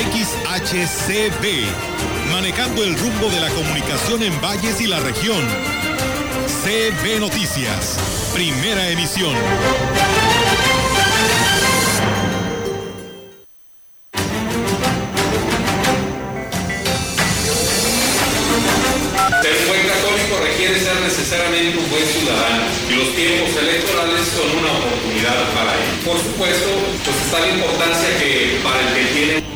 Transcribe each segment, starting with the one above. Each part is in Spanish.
XHCB, manejando el rumbo de la comunicación en valles y la región. CB Noticias, primera emisión. Ser buen católico requiere ser necesariamente un buen ciudadano y los tiempos electorales son una oportunidad para ello. Por supuesto, pues está la importancia que para el que tiene...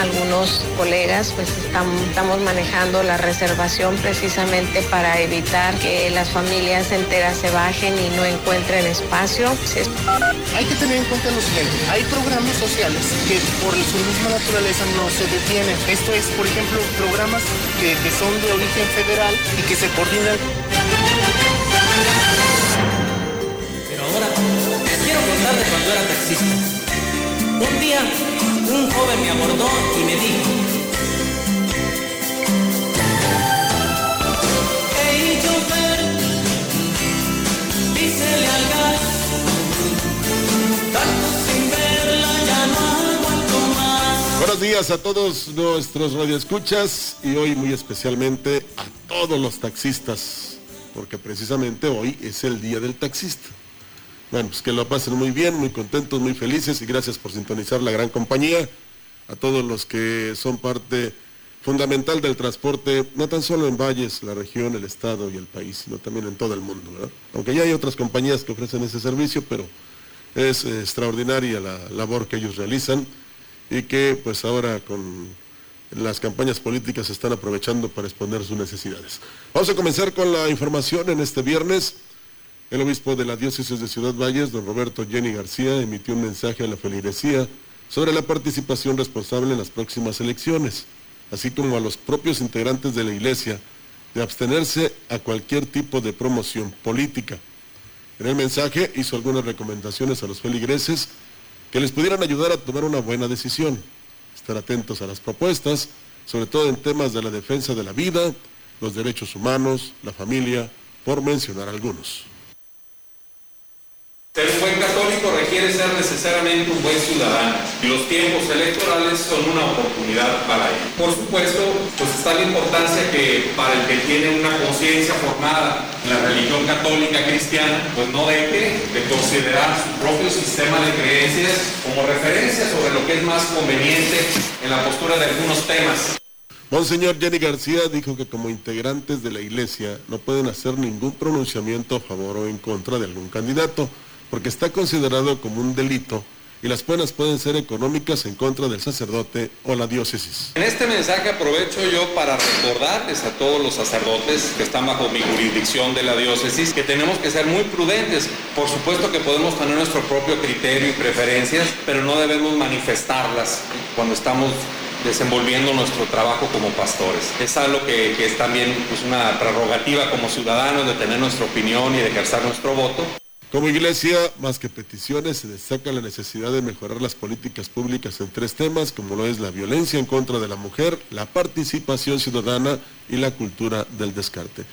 Algunos colegas pues están- estamos manejando la reservación precisamente para evitar que las familias enteras se bajen y no encuentren espacio. Hay que tener en cuenta lo siguiente, hay programas sociales que por su misma naturaleza no se detienen. Esto es, por ejemplo, programas que, que son de origen federal y que se coordinan. Pero ahora les quiero contar de cuando era taxista. Un día, un joven me abordó y me dijo: Hey, chofer, dísele al gas, tanto sin verla ya no. Buenos días a todos nuestros radioescuchas y hoy muy especialmente a todos los taxistas, porque precisamente hoy es el día del taxista. Bueno, pues que lo pasen muy bien, muy contentos, muy felices y gracias por sintonizar la gran compañía. A todos los que son parte fundamental del transporte, no tan solo en Valles, la región, el estado y el país, sino también en todo el mundo. Aunque ya hay otras compañías que ofrecen ese servicio, pero es eh, extraordinaria la labor que ellos realizan y que pues ahora con las campañas políticas están aprovechando para exponer sus necesidades. Vamos a comenzar con la información en este viernes. El obispo de la diócesis de Ciudad Valles, don Roberto Jenny García, emitió un mensaje a la feligresía sobre la participación responsable en las próximas elecciones, así como a los propios integrantes de la iglesia de abstenerse a cualquier tipo de promoción política. En el mensaje hizo algunas recomendaciones a los feligreses que les pudieran ayudar a tomar una buena decisión, estar atentos a las propuestas, sobre todo en temas de la defensa de la vida, los derechos humanos, la familia, por mencionar algunos. Ser un buen católico requiere ser necesariamente un buen ciudadano y los tiempos electorales son una oportunidad para ello. Por supuesto, pues está la importancia que para el que tiene una conciencia formada en la religión católica cristiana, pues no deje de considerar su propio sistema de creencias como referencia sobre lo que es más conveniente en la postura de algunos temas. Monseñor Jenny García dijo que como integrantes de la iglesia no pueden hacer ningún pronunciamiento a favor o en contra de algún candidato, porque está considerado como un delito y las penas pueden ser económicas en contra del sacerdote o la diócesis. En este mensaje aprovecho yo para recordarles a todos los sacerdotes que están bajo mi jurisdicción de la diócesis que tenemos que ser muy prudentes. Por supuesto que podemos tener nuestro propio criterio y preferencias, pero no debemos manifestarlas cuando estamos desenvolviendo nuestro trabajo como pastores. Es algo que, es también pues, una prerrogativa como ciudadanos de tener nuestra opinión y de ejercer nuestro voto. Como iglesia, más que peticiones, se destaca la necesidad de mejorar las políticas públicas en tres temas, como lo es la violencia en contra de la mujer, la participación ciudadana y la cultura del descarte.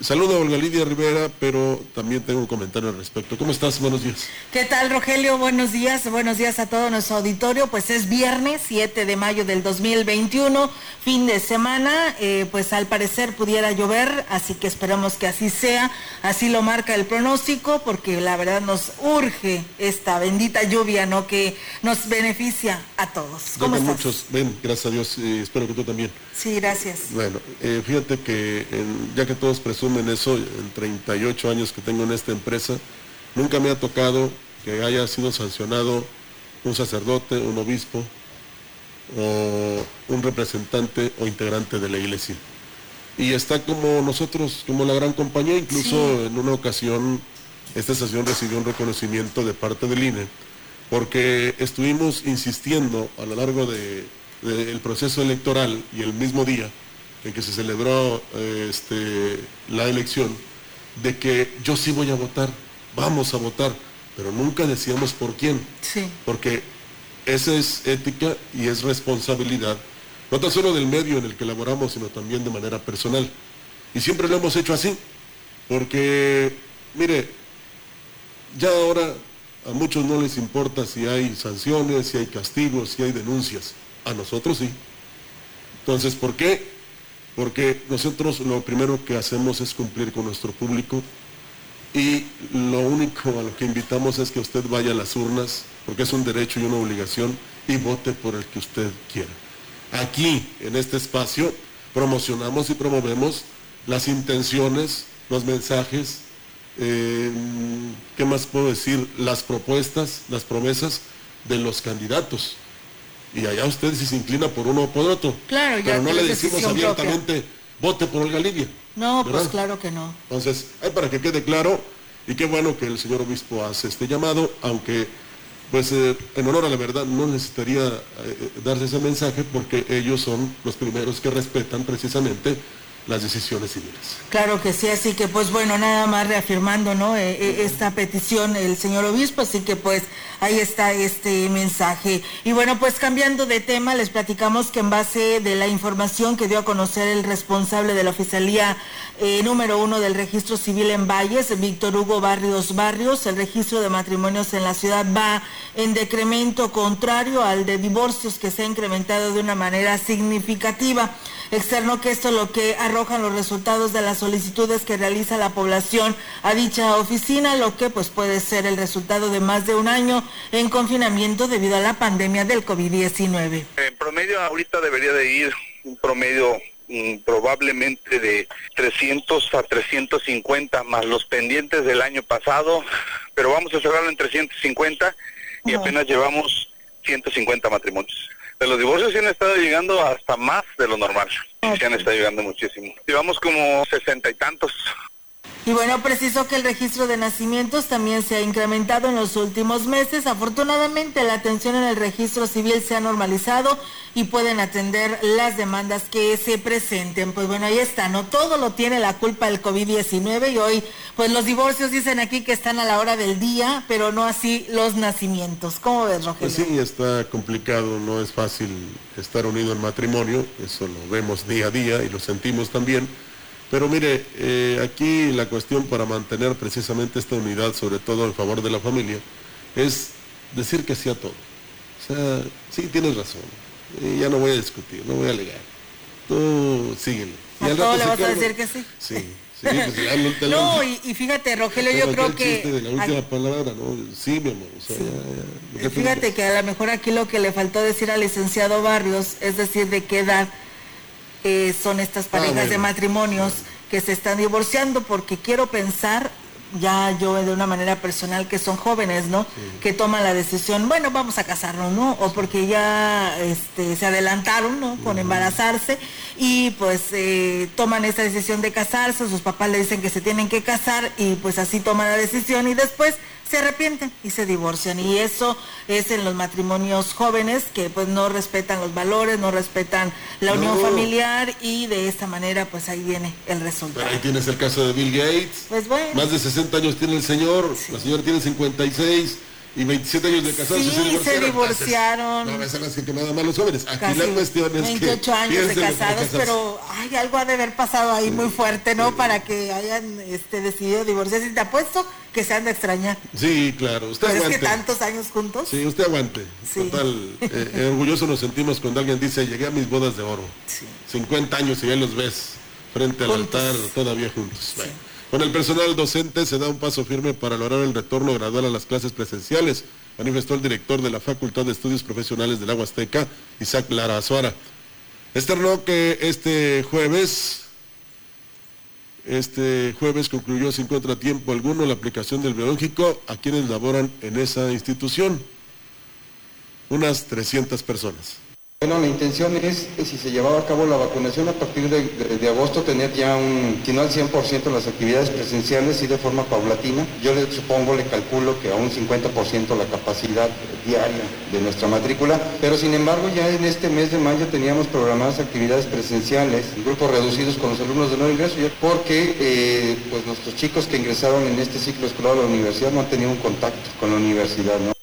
Saludo a Olga Lidia Rivera, pero también tengo un comentario al respecto. ¿Cómo estás? Buenos días. ¿Qué tal, Rogelio? Buenos días. Buenos días a todo nuestro auditorio. Pues es viernes 7 de mayo del 2021, fin de semana. Eh, pues al parecer pudiera llover, así que esperamos que así sea. Así lo marca el pronóstico, porque la verdad nos urge esta bendita lluvia, ¿no? Que nos beneficia a todos. ¿Cómo estás? muchos ven, gracias a Dios, y espero que tú también. Sí, gracias. Bueno, eh, fíjate que ya que todos presumen eso, en 38 años que tengo en esta empresa, nunca me ha tocado que haya sido sancionado un sacerdote, un obispo o un representante o integrante de la iglesia. Y está como nosotros, como la gran compañía, incluso en una ocasión esta estación recibió un reconocimiento de parte del INE porque estuvimos insistiendo a lo largo del proceso electoral y el mismo día en que se celebró eh, este, la elección, de que yo sí voy a votar, vamos a votar, pero nunca decíamos por quién. Sí. Porque esa es ética y es responsabilidad, no tan solo del medio en el que laboramos, sino también de manera personal. Y siempre lo hemos hecho así, porque, mire, ya ahora a muchos no les importa si hay sanciones, si hay castigos, si hay denuncias. A nosotros sí. Entonces, ¿por qué? Porque nosotros lo primero que hacemos es cumplir con nuestro público y lo único a lo que invitamos es que usted vaya a las urnas, porque es un derecho y una obligación, y vote por el que usted quiera. Aquí, en este espacio, promocionamos y promovemos las intenciones, los mensajes, eh, ¿qué más puedo decir? Las propuestas, las promesas de los candidatos. Y allá usted si se inclina por uno o por otro. Claro, ya Pero no le decimos abiertamente, vote por Olga Lidia. No, pues claro que no. Entonces, hay para que quede claro, y qué bueno que el señor obispo hace este llamado, aunque, pues, eh, en honor a la verdad, no necesitaría eh, darse ese mensaje porque ellos son los primeros que respetan precisamente las decisiones civiles. Claro que sí, así que pues bueno, nada más reafirmando, ¿no? Eh, eh, esta petición el señor obispo, así que pues ahí está este mensaje. Y bueno, pues cambiando de tema, les platicamos que en base de la información que dio a conocer el responsable de la oficialía eh, número uno del registro civil en Valles, Víctor Hugo Barrios Barrios, el registro de matrimonios en la ciudad va en decremento contrario al de divorcios que se ha incrementado de una manera significativa. Externó que esto es lo que arrojan los resultados de las solicitudes que realiza la población a dicha oficina, lo que pues puede ser el resultado de más de un año en confinamiento debido a la pandemia del COVID-19. En promedio ahorita debería de ir un promedio probablemente de 300 a 350 más los pendientes del año pasado, pero vamos a cerrarlo en 350 y apenas llevamos 150 matrimonios. De los divorcios sí han estado llegando hasta más de lo normal. Sí han estado llegando muchísimo. Llevamos como sesenta y tantos. Y bueno, preciso que el registro de nacimientos también se ha incrementado en los últimos meses. Afortunadamente, la atención en el registro civil se ha normalizado y pueden atender las demandas que se presenten. Pues bueno, ahí está, ¿no? Todo lo tiene la culpa el COVID-19 y hoy, pues los divorcios dicen aquí que están a la hora del día, pero no así los nacimientos. ¿Cómo ves, Rogelio? Pues sí, está complicado, no es fácil estar unido en matrimonio, eso lo vemos día a día y lo sentimos también. Pero mire, eh, aquí la cuestión para mantener precisamente esta unidad, sobre todo en favor de la familia, es decir que sí a todo. O sea, sí, tienes razón. Y ya no voy a discutir, no voy a alegar. Tú síguele. Y ¿A todo le vas a decir que sí? Sí, sí, pues no y, y fíjate, Rogelio, yo creo de que... la última palabra, ¿no? Sí, mi amor. O sea, ya- ya- ya te- Fíjate que a lo mejor aquí lo que le faltó decir al licenciado Barrios es decir de qué edad eh, son estas parejas bueno. de matrimonios que se están divorciando, porque quiero pensar, ya yo de una manera personal, que son jóvenes, ¿no? Que toman la decisión, bueno, vamos a casarnos, ¿no? O porque ya este, se adelantaron, ¿no? Con embarazarse y pues eh, toman esa decisión de casarse, sus papás le dicen que se tienen que casar y pues así toman la decisión y después se arrepienten y se divorcian. Y eso es en los matrimonios jóvenes que pues no respetan los valores, no respetan la unión No. familiar y de esta manera pues ahí viene el Pero resultado. ahí tienes el caso de Bill Gates. Pues bueno. Más de 60 años tiene el señor, la señora tiene 56 y 27 años de casarse. Sí, y se divorciaron. divorciaron. Entonces, No así que nada más los jóvenes. Aquí Casi la cuestión es 28 que años de casados, pero ay, algo ha de haber pasado ahí muy fuerte, ¿no? Para que hayan este, decidido divorciarse. Y te apuesto que se han de extrañar. Sí, claro. Usted Pero es aguante. que tantos años juntos. Sí, usted aguante. Sí. Total, eh, eh, orgulloso nos sentimos cuando alguien dice, llegué a mis bodas de oro. Sí. 50 años y ya los ves frente al Juntos. altar todavía juntos. Bueno, Con el personal docente se da un paso firme para lograr el retorno gradual a las clases presenciales, manifestó el director de la Facultad de Estudios Profesionales del Agua Azteca, Isaac Lara Azuara. Externó que este jueves, este jueves concluyó sin contratiempo alguno la aplicación del biológico a quienes laboran en esa institución, unas 300 personas. Bueno, la intención es, si se llevaba a cabo la vacunación a partir de, agosto, tener ya un, si no al 100% las actividades presenciales y de forma paulatina. Yo le supongo, le calculo que a un 50% la capacidad diaria de nuestra matrícula, pero sin embargo ya en este mes de mayo teníamos programadas actividades presenciales, grupos reducidos con los alumnos de nuevo ingreso, porque eh, pues nuestros chicos que ingresaron en este ciclo escolar a la universidad no han tenido un contacto con la universidad.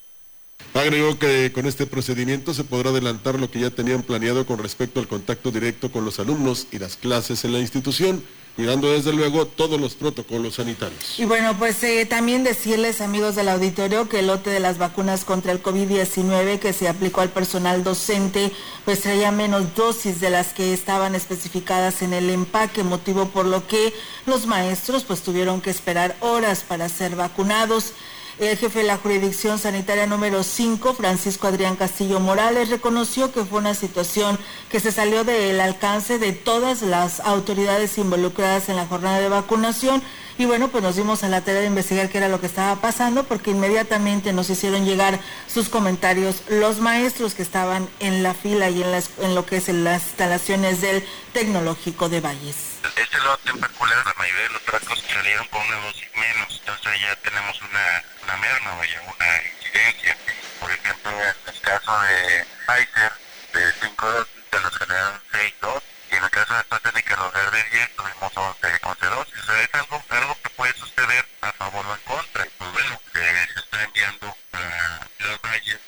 Agregó que con este procedimiento se podrá adelantar lo que ya tenían planeado con respecto al contacto directo con los alumnos y las clases en la institución, cuidando desde luego todos los protocolos sanitarios. Y bueno, pues eh, también decirles, amigos del auditorio, que el lote de las vacunas contra el COVID-19 que se aplicó al personal docente, pues traía menos dosis de las que estaban especificadas en el empaque, motivo por lo que los maestros pues tuvieron que esperar horas para ser vacunados. El jefe de la jurisdicción sanitaria número 5, Francisco Adrián Castillo Morales, reconoció que fue una situación que se salió del alcance de todas las autoridades involucradas en la jornada de vacunación. Y bueno, pues nos dimos a la tarea de investigar qué era lo que estaba pasando, porque inmediatamente nos hicieron llegar sus comentarios los maestros que estaban en la fila y en, en lo que es en las instalaciones del Tecnológico de Valles este lote en particular, la mayoría de los tracos salieron con una dosis menos, entonces ya tenemos una, una merma, vaya, una incidencia. Por ejemplo, en el caso de Pfizer, de 5 dosis, se nos generaron 6 dosis, y en el caso de AstraZeneca, los de 10, tuvimos 11, 11 dosis. O sea, es algo, algo que puede suceder a favor o en contra. Pues bueno, se está enviando a los valles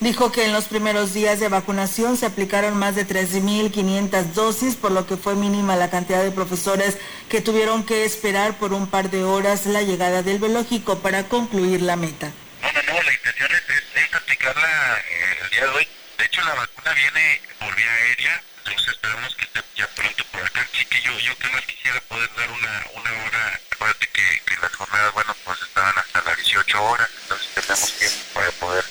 Dijo que en los primeros días de vacunación se aplicaron más de 13.500 dosis, por lo que fue mínima la cantidad de profesores que tuvieron que esperar por un par de horas la llegada del biológico para concluir la meta. No, no, no, la intención es, aplicarla eh, el día de hoy. De hecho, la vacuna viene por vía aérea, entonces esperamos que esté ya pronto por acá. Sí que yo, yo que más quisiera poder dar una, una hora, acuérdate que, que las jornadas, bueno, pues estaban hasta las 18 horas, entonces tenemos tiempo para poder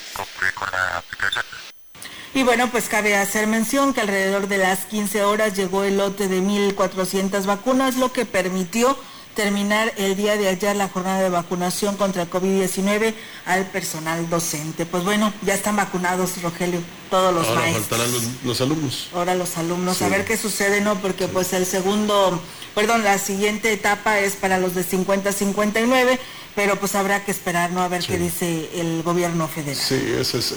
y bueno, pues cabe hacer mención que alrededor de las 15 horas llegó el lote de 1.400 vacunas, lo que permitió terminar el día de ayer la jornada de vacunación contra el COVID-19 al personal docente. Pues bueno, ya están vacunados, Rogelio, todos los Ahora faltarán los, alumnos. Ahora los alumnos, a ver qué sucede, ¿no? Porque pues el segundo, perdón, la siguiente etapa es para los de 50 59 pero pues habrá que esperar, ¿no? A ver qué dice el gobierno federal. Sí,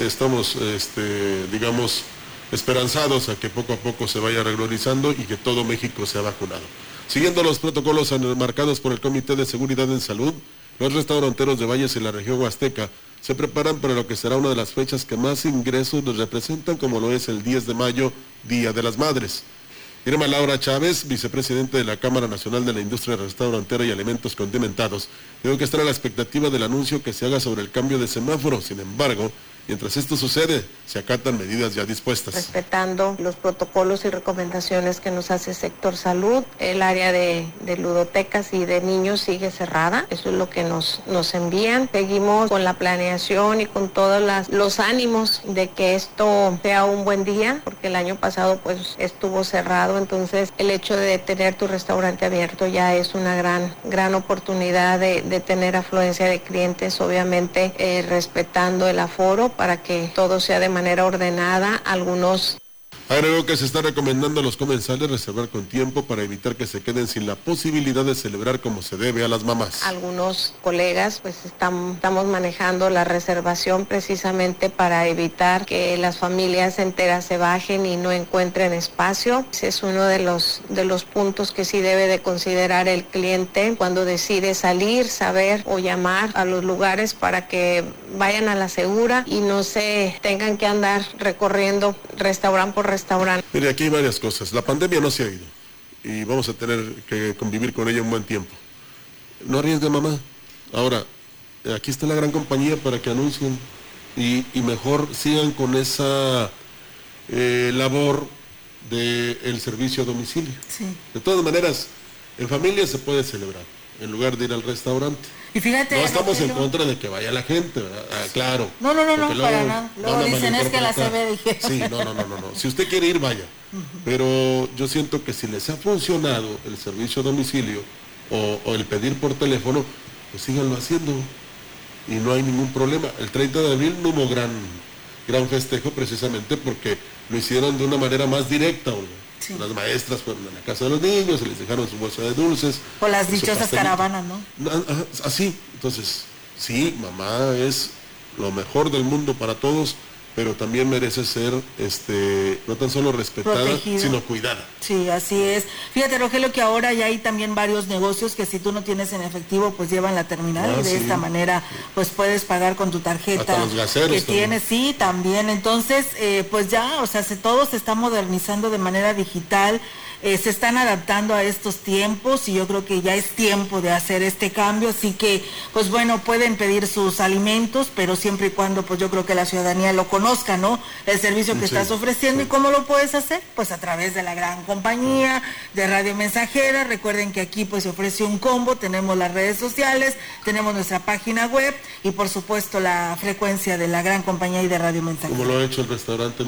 estamos, este, digamos, esperanzados a que poco a poco se vaya regularizando y que todo México sea vacunado. Siguiendo los protocolos marcados por el Comité de Seguridad en Salud, los restauranteros de Valles y la región Huasteca se preparan para lo que será una de las fechas que más ingresos les representan, como lo es el 10 de mayo, Día de las Madres. Irma Laura Chávez, vicepresidente de la Cámara Nacional de la Industria Restaurantera y Alimentos Condimentados, dijo que está a la expectativa del anuncio que se haga sobre el cambio de semáforo. Sin embargo, Mientras esto sucede, se acatan medidas ya dispuestas. Respetando los protocolos y recomendaciones que nos hace sector salud, el área de, ludotecas y de niños sigue cerrada. Eso es lo que nos, nos envían. Seguimos con la planeación y con todos los ánimos de que esto sea un buen día, porque el año pasado pues estuvo cerrado. Entonces el hecho de tener tu restaurante abierto ya es una gran, gran oportunidad de, tener afluencia de clientes, obviamente eh, respetando el aforo para que todo sea de manera ordenada. Algunos Agregó que se está recomendando a los comensales reservar con tiempo para evitar que se queden sin la posibilidad de celebrar como se debe a las mamás. Algunos colegas pues estamos manejando la reservación precisamente para evitar que las familias enteras se bajen y no encuentren espacio. Ese es uno de los, de los puntos que sí debe de considerar el cliente cuando decide salir, saber o llamar a los lugares para que vayan a la segura y no se tengan que andar recorriendo restaurante por restaurante Mire, aquí hay varias cosas. La pandemia no se ha ido y vamos a tener que convivir con ella un buen tiempo. No arriesgue mamá. Ahora, aquí está la gran compañía para que anuncien y, mejor sigan con esa eh, labor del servicio a domicilio. De todas maneras, en familia se puede celebrar, en lugar de ir al restaurante. Y fíjate. No estamos en contra de que vaya la gente, ¿verdad? Ah, claro. No, no, no, no, para nada. Luego dicen es que la CB dije. Sí, no, no, no, no, no. Si usted quiere ir, vaya. Pero yo siento que si les ha funcionado el servicio a domicilio o, el pedir por teléfono, pues síganlo haciendo. Y no hay ningún problema. El 30 de abril no hubo gran gran festejo precisamente porque lo hicieron de una manera más directa. Las maestras fueron a la casa de los niños, se les dejaron su bolsa de dulces. O las dichosas caravanas, ¿no? Así, entonces, sí, mamá es lo mejor del mundo para todos, pero también merece ser este no tan solo respetada, sino cuidada. Sí, así es. Fíjate, Rogelio, que ahora ya hay también varios negocios que si tú no tienes en efectivo, pues llevan la terminal ah, y de esta manera pues puedes pagar con tu tarjeta que tienes, sí, también. Entonces, eh, pues ya, o sea, se, todo se está modernizando de manera digital. Eh, se están adaptando a estos tiempos y yo creo que ya es tiempo de hacer este cambio, así que pues bueno, pueden pedir sus alimentos, pero siempre y cuando pues yo creo que la ciudadanía lo conozca, ¿no? El servicio que estás ofreciendo. Y cómo lo puedes hacer, pues a través de la gran compañía de Radio Mensajera, recuerden que aquí pues se ofrece un combo, tenemos las redes sociales, tenemos nuestra página web y por supuesto la frecuencia de la gran compañía y de Radio Mensajera. Como lo ha hecho el restaurante.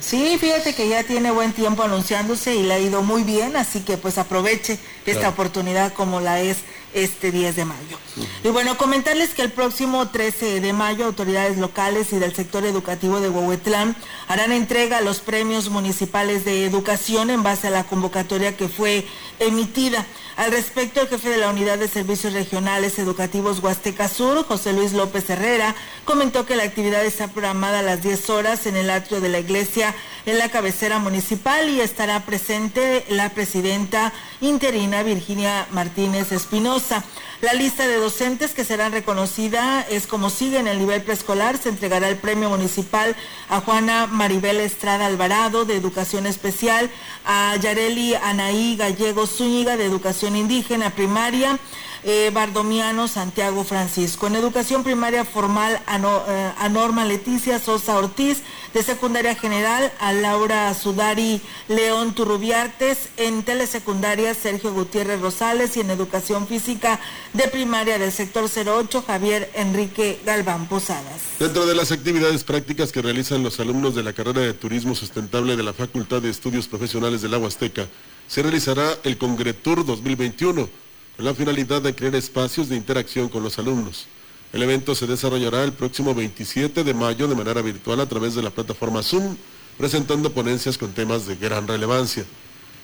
Sí, fíjate que ya tiene buen tiempo anunciándose y le ha ido muy bien, así que pues aproveche esta oportunidad como la es este 10 de mayo. Y bueno, comentarles que el próximo 13 de mayo autoridades locales y del sector educativo de Huehuetlán harán entrega a los premios municipales de educación en base a la convocatoria que fue emitida. Al respecto, el jefe de la Unidad de Servicios Regionales Educativos Huasteca Sur, José Luis López Herrera, comentó que la actividad está programada a las 10 horas en el atrio de la iglesia en la cabecera municipal y estará presente la presidenta interina Virginia Martínez Espinosa. La lista de docentes que serán reconocida es como sigue en el nivel preescolar. Se entregará el premio municipal a Juana Maribel Estrada Alvarado de Educación Especial, a Yareli Anaí Gallego Zúñiga de Educación Indígena Primaria, eh, Bardomiano Santiago Francisco. En educación primaria formal a, eh, Norma Leticia Sosa Ortiz, de secundaria general a Laura Sudari León Turrubiartes, en telesecundaria Sergio Gutiérrez Rosales y en educación física de primaria del sector 08 Javier Enrique Galván Posadas. Dentro de las actividades prácticas que realizan los alumnos de la carrera de Turismo Sustentable de la Facultad de Estudios Profesionales del la Azteca, se realizará el Congretur 2021 con la finalidad de crear espacios de interacción con los alumnos. El evento se desarrollará el próximo 27 de mayo de manera virtual a través de la plataforma Zoom, presentando ponencias con temas de gran relevancia.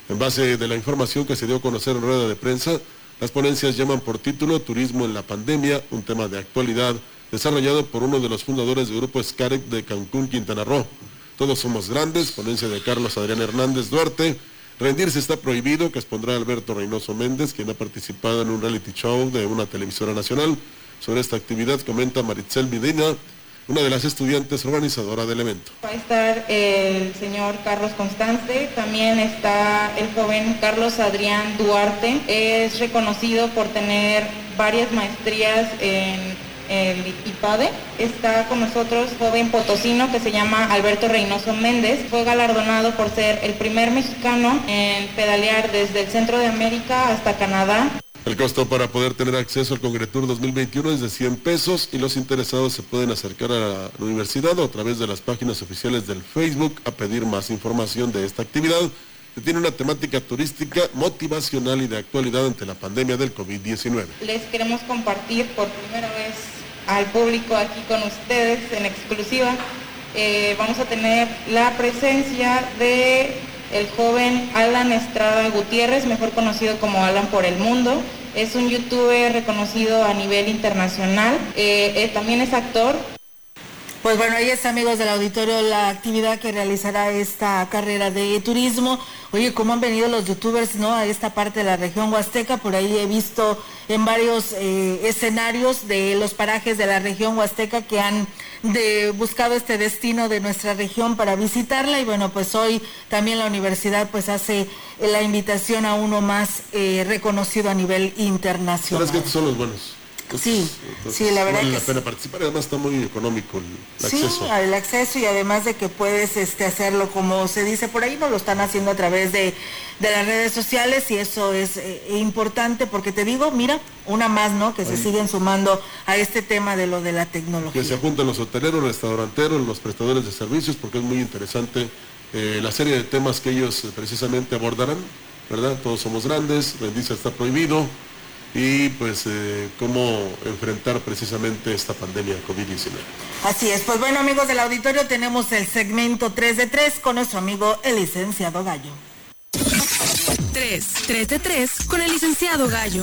En base de la información que se dio a conocer en rueda de prensa, las ponencias llaman por título Turismo en la pandemia, un tema de actualidad desarrollado por uno de los fundadores del grupo SCAREC de Cancún, Quintana Roo. Todos somos grandes, ponencia de Carlos Adrián Hernández Duarte, Rendirse está prohibido, que expondrá Alberto Reynoso Méndez, quien ha participado en un reality show de una televisora nacional. Sobre esta actividad comenta Maritzel Medina, una de las estudiantes organizadora del evento. Va a estar el señor Carlos Constante, también está el joven Carlos Adrián Duarte, es reconocido por tener varias maestrías en el IPADE. Está con nosotros joven potosino que se llama Alberto Reynoso Méndez. Fue galardonado por ser el primer mexicano en pedalear desde el centro de América hasta Canadá. El costo para poder tener acceso al Congretur 2021 es de 100 pesos y los interesados se pueden acercar a la universidad o a través de las páginas oficiales del Facebook a pedir más información de esta actividad que tiene una temática turística, motivacional y de actualidad ante la pandemia del COVID-19. Les queremos compartir por primera vez al público aquí con ustedes en exclusiva. Eh, vamos a tener la presencia de el joven Alan Estrada Gutiérrez, mejor conocido como Alan por el mundo. Es un youtuber reconocido a nivel internacional. Eh, también es actor. Pues bueno, ahí está amigos del auditorio la actividad que realizará esta carrera de turismo. Oye, ¿cómo han venido los youtubers no a esta parte de la región huasteca? Por ahí he visto en varios eh, escenarios de los parajes de la región huasteca que han de, buscado este destino de nuestra región para visitarla. Y bueno, pues hoy también la universidad pues hace la invitación a uno más eh, reconocido a nivel internacional. que son los buenos sí, sí, la verdad vale la pena participar, además está muy económico el, acceso. Sí, el acceso y además de que puedes este, hacerlo como se dice por ahí, no lo están haciendo a través de, las redes sociales y eso es eh, importante porque te digo, mira, una más, ¿no? Que se siguen sumando a este tema de lo de la tecnología. Que se apuntan los hoteleros, restauranteros, los prestadores de servicios, porque es muy interesante eh, la serie de temas que ellos eh, precisamente abordarán, ¿verdad? Todos somos grandes, rendirse está prohibido, y pues eh, cómo enfrentar precisamente esta pandemia COVID-19. Así es, pues bueno amigos del auditorio tenemos el segmento 3 de 3 con nuestro amigo el licenciado Gallo. 3, 3 de 3 con el licenciado Gallo.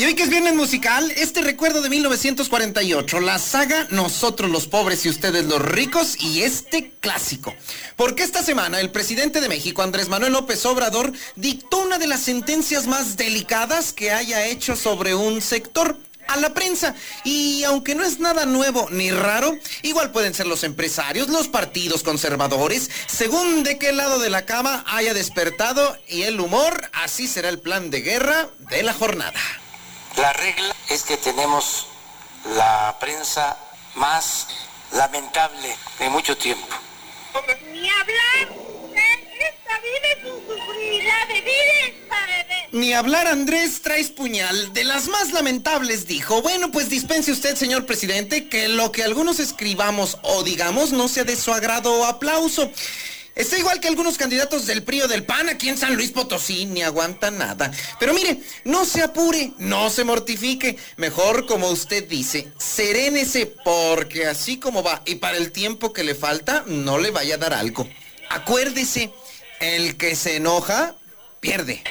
Y hoy que es viernes musical, este recuerdo de 1948, la saga Nosotros los pobres y ustedes los ricos y este clásico. Porque esta semana el presidente de México, Andrés Manuel López Obrador, dictó una de las sentencias más delicadas que haya hecho sobre un sector a la prensa. Y aunque no es nada nuevo ni raro, igual pueden ser los empresarios, los partidos conservadores, según de qué lado de la cama haya despertado y el humor, así será el plan de guerra de la jornada. La regla es que tenemos la prensa más lamentable de mucho tiempo. Ni hablar. Esta vida es un sufrir, la de vida. Ni hablar Andrés traes puñal, de las más lamentables dijo, bueno pues dispense usted señor presidente que lo que algunos escribamos o digamos no sea de su agrado o aplauso. Está igual que algunos candidatos del PRI del PAN aquí en San Luis Potosí, ni aguanta nada. Pero mire, no se apure, no se mortifique. Mejor, como usted dice, serénese, porque así como va y para el tiempo que le falta, no le vaya a dar algo. Acuérdese, el que se enoja, pierde.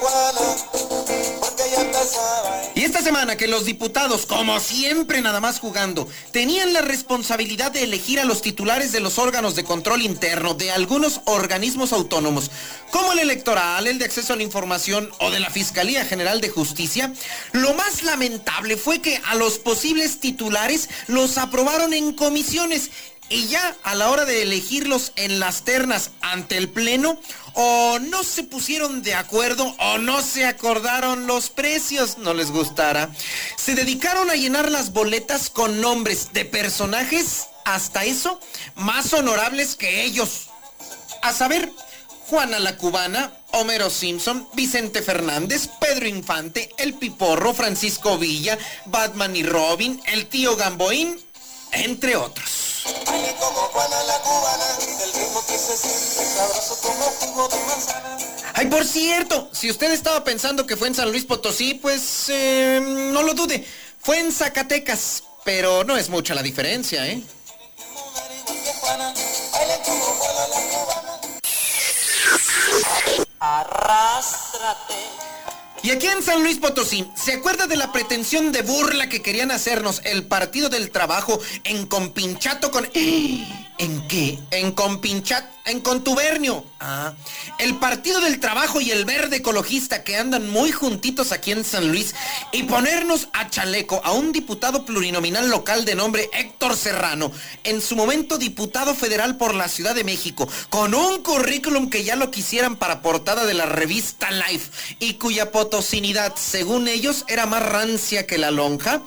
Juana. Esta semana que los diputados, como siempre nada más jugando, tenían la responsabilidad de elegir a los titulares de los órganos de control interno de algunos organismos autónomos, como el electoral, el de acceso a la información o de la Fiscalía General de Justicia, lo más lamentable fue que a los posibles titulares los aprobaron en comisiones y ya a la hora de elegirlos en las ternas ante el Pleno, o no se pusieron de acuerdo o no se acordaron los precios, no les gustara. Se dedicaron a llenar las boletas con nombres de personajes, hasta eso, más honorables que ellos. A saber, Juana la Cubana, Homero Simpson, Vicente Fernández, Pedro Infante, El Piporro, Francisco Villa, Batman y Robin, el tío Gamboín, entre otros. Baile como Juana la cubana, del ritmo que se siente sabroso como jugo de manzana. Ay, por cierto, si usted estaba pensando que fue en San Luis Potosí, pues eh, no lo dude. Fue en Zacatecas, pero no es mucha la diferencia, ¿eh? Arrástrate. Y aquí en San Luis Potosí, ¿se acuerda de la pretensión de burla que querían hacernos el Partido del Trabajo en compinchato con... ¿En qué? En compinchat, en contubernio. Ah, el Partido del Trabajo y el Verde Ecologista que andan muy juntitos aquí en San Luis y ponernos a chaleco a un diputado plurinominal local de nombre Héctor Serrano, en su momento diputado federal por la Ciudad de México, con un currículum que ya lo quisieran para portada de la revista Life y cuya potosinidad, según ellos, era más rancia que la lonja.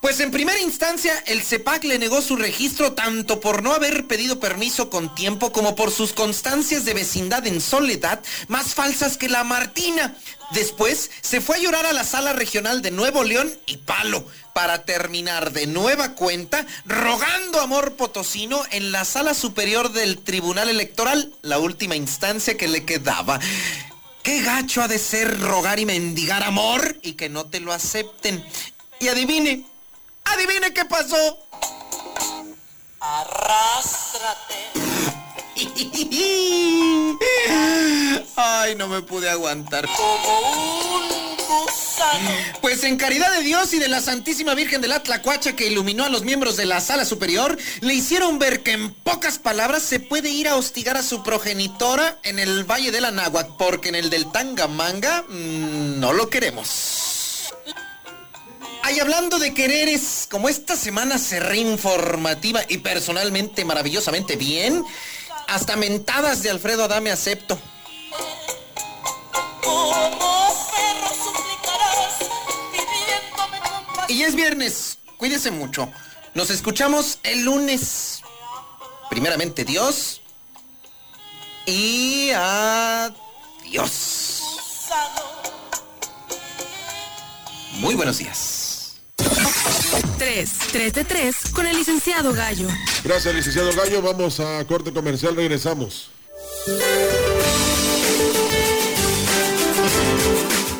Pues en primera instancia el CEPAC le negó su registro tanto por no haber pedido permiso con tiempo como por sus constancias de vecindad en soledad más falsas que la Martina. Después se fue a llorar a la sala regional de Nuevo León y Palo para terminar de nueva cuenta rogando amor potosino en la sala superior del Tribunal Electoral, la última instancia que le quedaba. Qué gacho ha de ser rogar y mendigar amor y que no te lo acepten. Y adivine, adivine qué pasó. Arrástrate. Ay, no me pude aguantar. Como un gusano. Pues en caridad de Dios y de la Santísima Virgen de la Tlacuacha que iluminó a los miembros de la sala superior, le hicieron ver que en pocas palabras se puede ir a hostigar a su progenitora en el Valle de la Náhuac, porque en el del Tangamanga mm, no lo queremos. Ay, hablando de quereres, como esta semana cerré informativa y personalmente maravillosamente bien, hasta mentadas de Alfredo Adame acepto. Y es viernes, cuídese mucho. Nos escuchamos el lunes. Primeramente Dios. Y adiós. Muy buenos días. 3, 3 de 3 con el licenciado Gallo. Gracias, licenciado Gallo. Vamos a corte comercial, regresamos.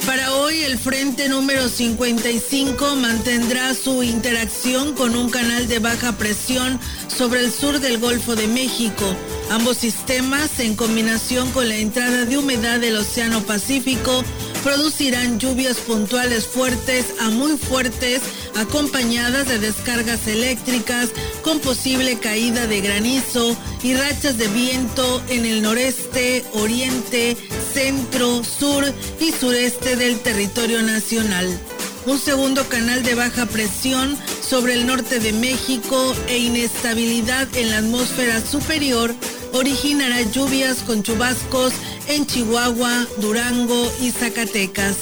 Para hoy el frente número 55 mantendrá su interacción con un canal de baja presión sobre el sur del Golfo de México. Ambos sistemas, en combinación con la entrada de humedad del Océano Pacífico, producirán lluvias puntuales fuertes a muy fuertes, acompañadas de descargas eléctricas con posible caída de granizo y rachas de viento en el noreste, oriente, centro, sur y sureste del territorio nacional. Un segundo canal de baja presión sobre el norte de México e inestabilidad en la atmósfera superior originará lluvias con chubascos en Chihuahua, Durango y Zacatecas.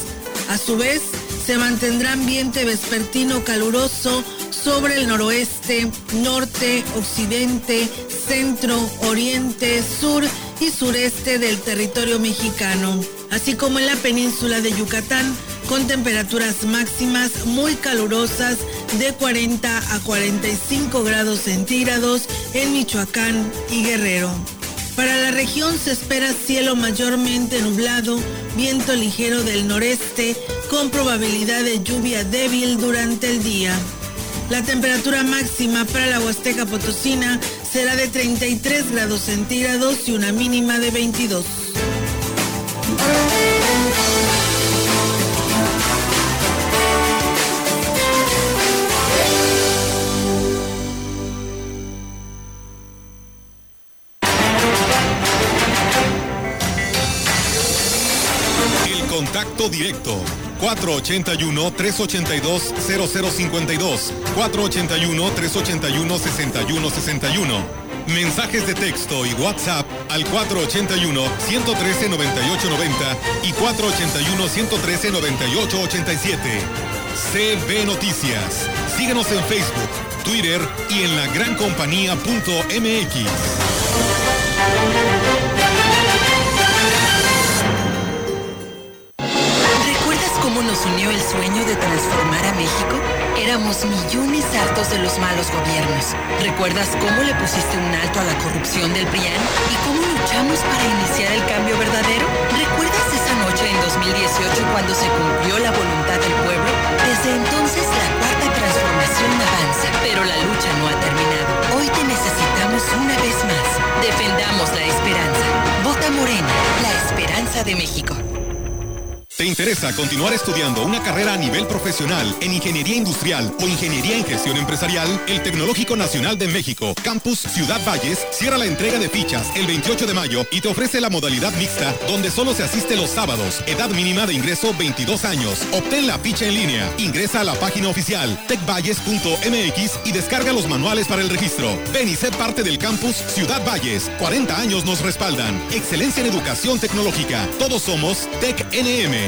A su vez, se mantendrá ambiente vespertino caluroso sobre el noroeste, norte, occidente, centro, oriente, sur y sureste del territorio mexicano, así como en la península de Yucatán, con temperaturas máximas muy calurosas de 40 a 45 grados centígrados en Michoacán y Guerrero. Para la región se espera cielo mayormente nublado, viento ligero del noreste, con probabilidad de lluvia débil durante el día. La temperatura máxima para la Huasteca Potosina será de 33 grados centígrados y una mínima de 22. Directo 481-382-0052, 481-381-6161. Mensajes de texto y WhatsApp al 481-113-9890 y 481-113-9887. CB Noticias. Síguenos en Facebook, Twitter y en la gran nos unió el sueño de transformar a México? Éramos millones hartos de los malos gobiernos. ¿Recuerdas cómo le pusiste un alto a la corrupción del PRIAN y cómo luchamos para iniciar el cambio verdadero? ¿Recuerdas esa noche en 2018 cuando se cumplió la voluntad del pueblo? Desde entonces la cuarta transformación avanza, pero la lucha no ha terminado. Hoy te necesitamos una vez más. Defendamos la esperanza. Vota Morena, la esperanza de México. ¿Te interesa continuar estudiando una carrera a nivel profesional en ingeniería industrial o ingeniería en gestión empresarial? El Tecnológico Nacional de México, Campus Ciudad Valles, cierra la entrega de fichas el 28 de mayo y te ofrece la modalidad mixta donde solo se asiste los sábados. Edad mínima de ingreso 22 años. Obtén la ficha en línea. Ingresa a la página oficial techvalles.mx y descarga los manuales para el registro. Ven y sé parte del Campus Ciudad Valles. 40 años nos respaldan. Excelencia en educación tecnológica. Todos somos TecNM.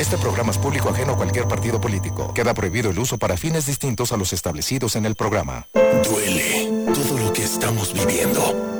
Este programa es público ajeno a cualquier partido político. Queda prohibido el uso para fines distintos a los establecidos en el programa. Duele todo lo que estamos viviendo.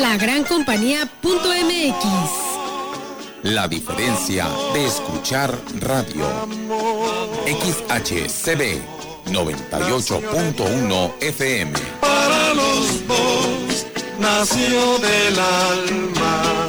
La gran compañía.mx. la diferencia de escuchar radio. XHCB 98.1 FM. Para los dos nació del alma.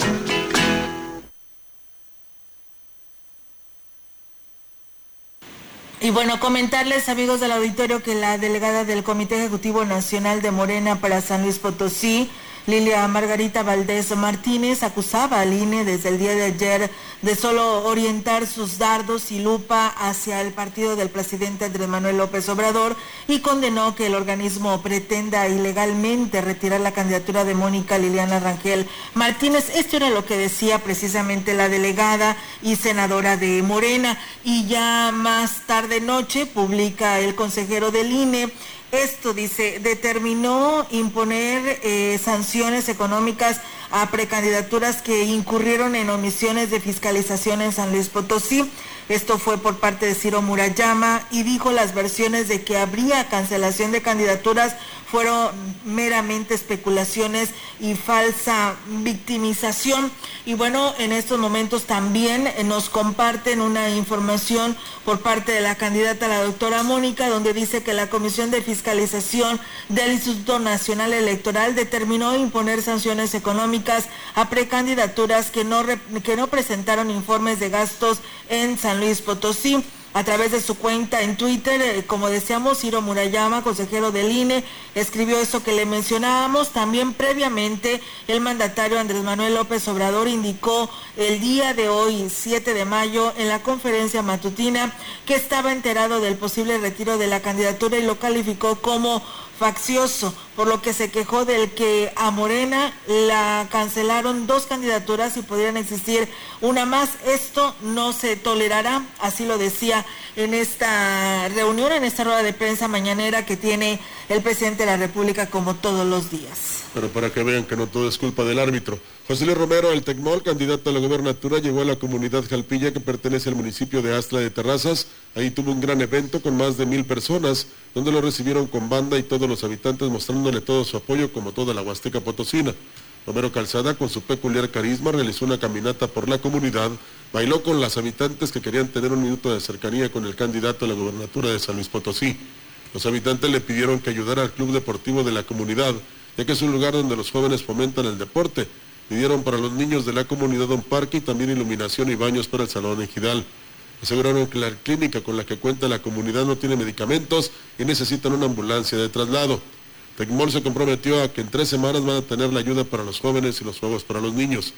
Y bueno, comentarles, amigos del auditorio, que la delegada del Comité Ejecutivo Nacional de Morena para San Luis Potosí, Lilia Margarita Valdés Martínez, acusaba al INE desde el día de ayer de solo orientar sus dardos y lupa hacia el partido del presidente Andrés Manuel López Obrador y condenó que el organismo pretenda ilegalmente retirar la candidatura de Mónica Liliana Rangel Martínez. Esto era lo que decía precisamente la delegada y senadora de Morena. Y ya más tarde noche publica el consejero del INE esto dice, determinó imponer eh, sanciones económicas a precandidaturas que incurrieron en omisiones de fiscalización en San Luis Potosí. Esto fue por parte de Ciro Murayama y dijo las versiones de que habría cancelación de candidaturas fueron meramente especulaciones y falsa victimización. Y bueno, en estos momentos también eh, nos comparten una información por parte de la candidata, la doctora Mónica, donde dice que la Comisión de Fiscalización del Instituto Nacional Electoral determinó imponer sanciones económicas a precandidaturas que no, que no presentaron informes de gastos en San Luis Potosí a través de su cuenta en Twitter, eh, como decíamos, Ciro Murayama, consejero del INE, escribió eso que le mencionábamos. También previamente el mandatario Andrés Manuel López Obrador indicó el día de hoy, 7 de mayo, en la conferencia matutina, que estaba enterado del posible retiro de la candidatura y lo calificó como faccioso, por lo que se quejó del que a Morena la cancelaron dos candidaturas y podrían existir una más. Esto no se tolerará, así lo decía en esta reunión, en esta rueda de prensa mañanera que tiene el presidente de la República como todos los días. Pero para que vean que no todo es culpa del árbitro. José Luis Romero, el Tecmol, candidato a la gobernatura, llegó a la comunidad Jalpilla que pertenece al municipio de Astla de Terrazas. Ahí tuvo un gran evento con más de mil personas, donde lo recibieron con banda y todos los habitantes mostrándole todo su apoyo como toda la Huasteca Potosina. Romero Calzada, con su peculiar carisma, realizó una caminata por la comunidad, bailó con las habitantes que querían tener un minuto de cercanía con el candidato a la gobernatura de San Luis Potosí. Los habitantes le pidieron que ayudara al club deportivo de la comunidad, ya que es un lugar donde los jóvenes fomentan el deporte. Pidieron para los niños de la comunidad un parque y también iluminación y baños para el salón ejidal. Aseguraron que la clínica con la que cuenta la comunidad no tiene medicamentos y necesitan una ambulancia de traslado. Tecmol se comprometió a que en tres semanas van a tener la ayuda para los jóvenes y los juegos para los niños.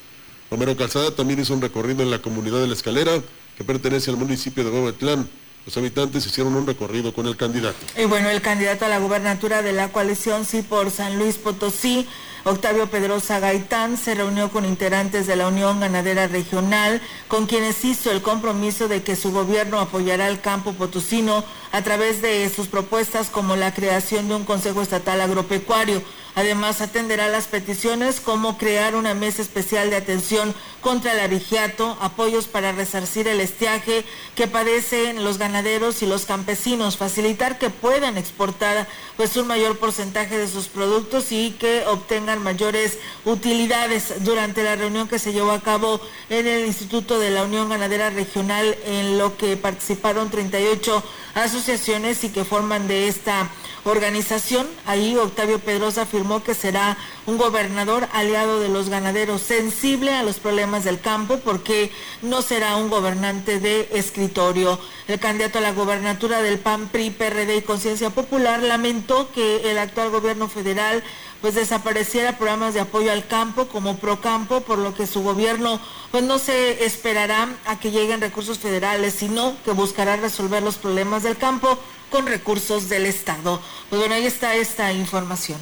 Romero Calzada también hizo un recorrido en la comunidad de La Escalera, que pertenece al municipio de Huehuetlán. Los habitantes hicieron un recorrido con el candidato. Y bueno, el candidato a la gubernatura de la coalición Sí por San Luis Potosí, Octavio Pedrosa Gaitán, se reunió con integrantes de la Unión Ganadera Regional, con quienes hizo el compromiso de que su gobierno apoyará al campo potosino a través de sus propuestas como la creación de un Consejo Estatal Agropecuario. Además, atenderá las peticiones como crear una mesa especial de atención contra el abigeato, apoyos para resarcir el estiaje que padecen los ganaderos y los campesinos, facilitar que puedan exportar pues un mayor porcentaje de sus productos y que obtengan mayores utilidades. Durante la reunión que se llevó a cabo en el Instituto de la Unión Ganadera Regional, en lo que participaron 38 asociaciones y que forman de esta organización. Ahí Octavio Pedrosa afirmó que será un gobernador aliado de los ganaderos, sensible a los problemas del campo, porque no será un gobernante de escritorio. El candidato a la gobernatura del PAN, PRI, PRD y Conciencia Popular lamentó que el actual gobierno federal pues desapareciera programas de apoyo al campo como Procampo, por lo que su gobierno pues no se esperará a que lleguen recursos federales, sino que buscará resolver los problemas del campo con recursos del Estado. Pues bueno, ahí está esta información.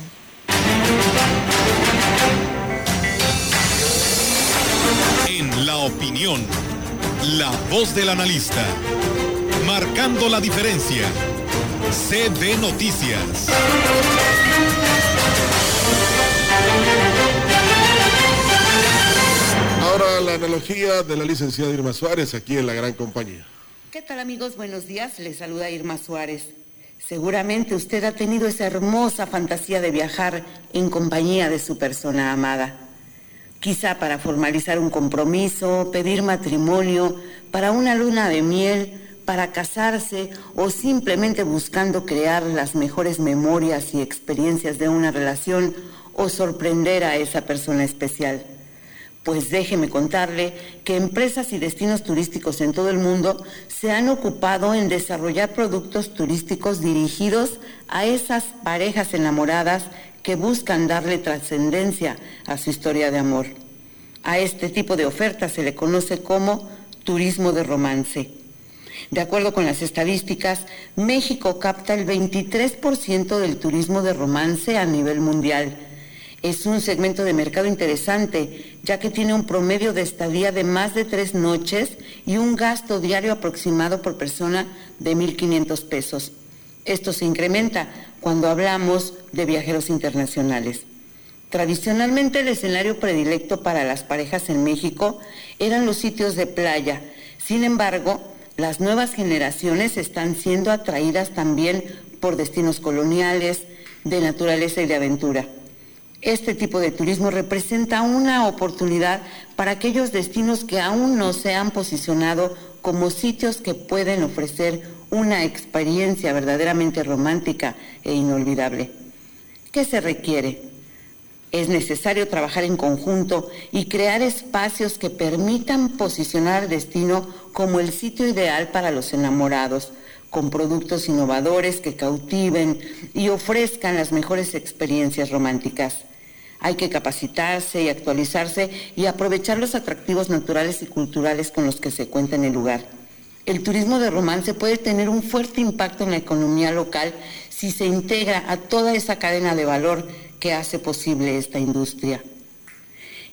En la opinión, la voz del analista, marcando la diferencia. CB Noticias. Ahora la analogía de la licenciada Irma Suárez aquí en la gran compañía. ¿Qué tal amigos? Buenos días. Les saluda Irma Suárez. Seguramente usted ha tenido esa hermosa fantasía de viajar en compañía de su persona amada. Quizá para formalizar un compromiso, pedir matrimonio, para una luna de miel, para casarse o simplemente buscando crear las mejores memorias y experiencias de una relación o sorprender a esa persona especial. Pues déjeme contarle que empresas y destinos turísticos en todo el mundo se han ocupado en desarrollar productos turísticos dirigidos a esas parejas enamoradas que buscan darle trascendencia a su historia de amor. A este tipo de ofertas se le conoce como turismo de romance. De acuerdo con las estadísticas, México capta el 23% del turismo de romance a nivel mundial es un segmento de mercado interesante, ya que tiene un promedio de estadía de más de tres noches y un gasto diario aproximado por persona de 1.500 pesos. Esto se incrementa cuando hablamos de viajeros internacionales. Tradicionalmente el escenario predilecto para las parejas en México eran los sitios de playa. Sin embargo, las nuevas generaciones están siendo atraídas también por destinos coloniales, de naturaleza y de aventura. Este tipo de turismo representa una oportunidad para aquellos destinos que aún no se han posicionado como sitios que pueden ofrecer una experiencia verdaderamente romántica e inolvidable. ¿Qué se requiere? Es necesario trabajar en conjunto y crear espacios que permitan posicionar al destino como el sitio ideal para los enamorados, con productos innovadores que cautiven y ofrezcan las mejores experiencias románticas. Hay que capacitarse y actualizarse y aprovechar los atractivos naturales y culturales con los que se cuenta en el lugar. El turismo de romance puede tener un fuerte impacto en la economía local si se integra a toda esa cadena de valor que hace posible esta industria.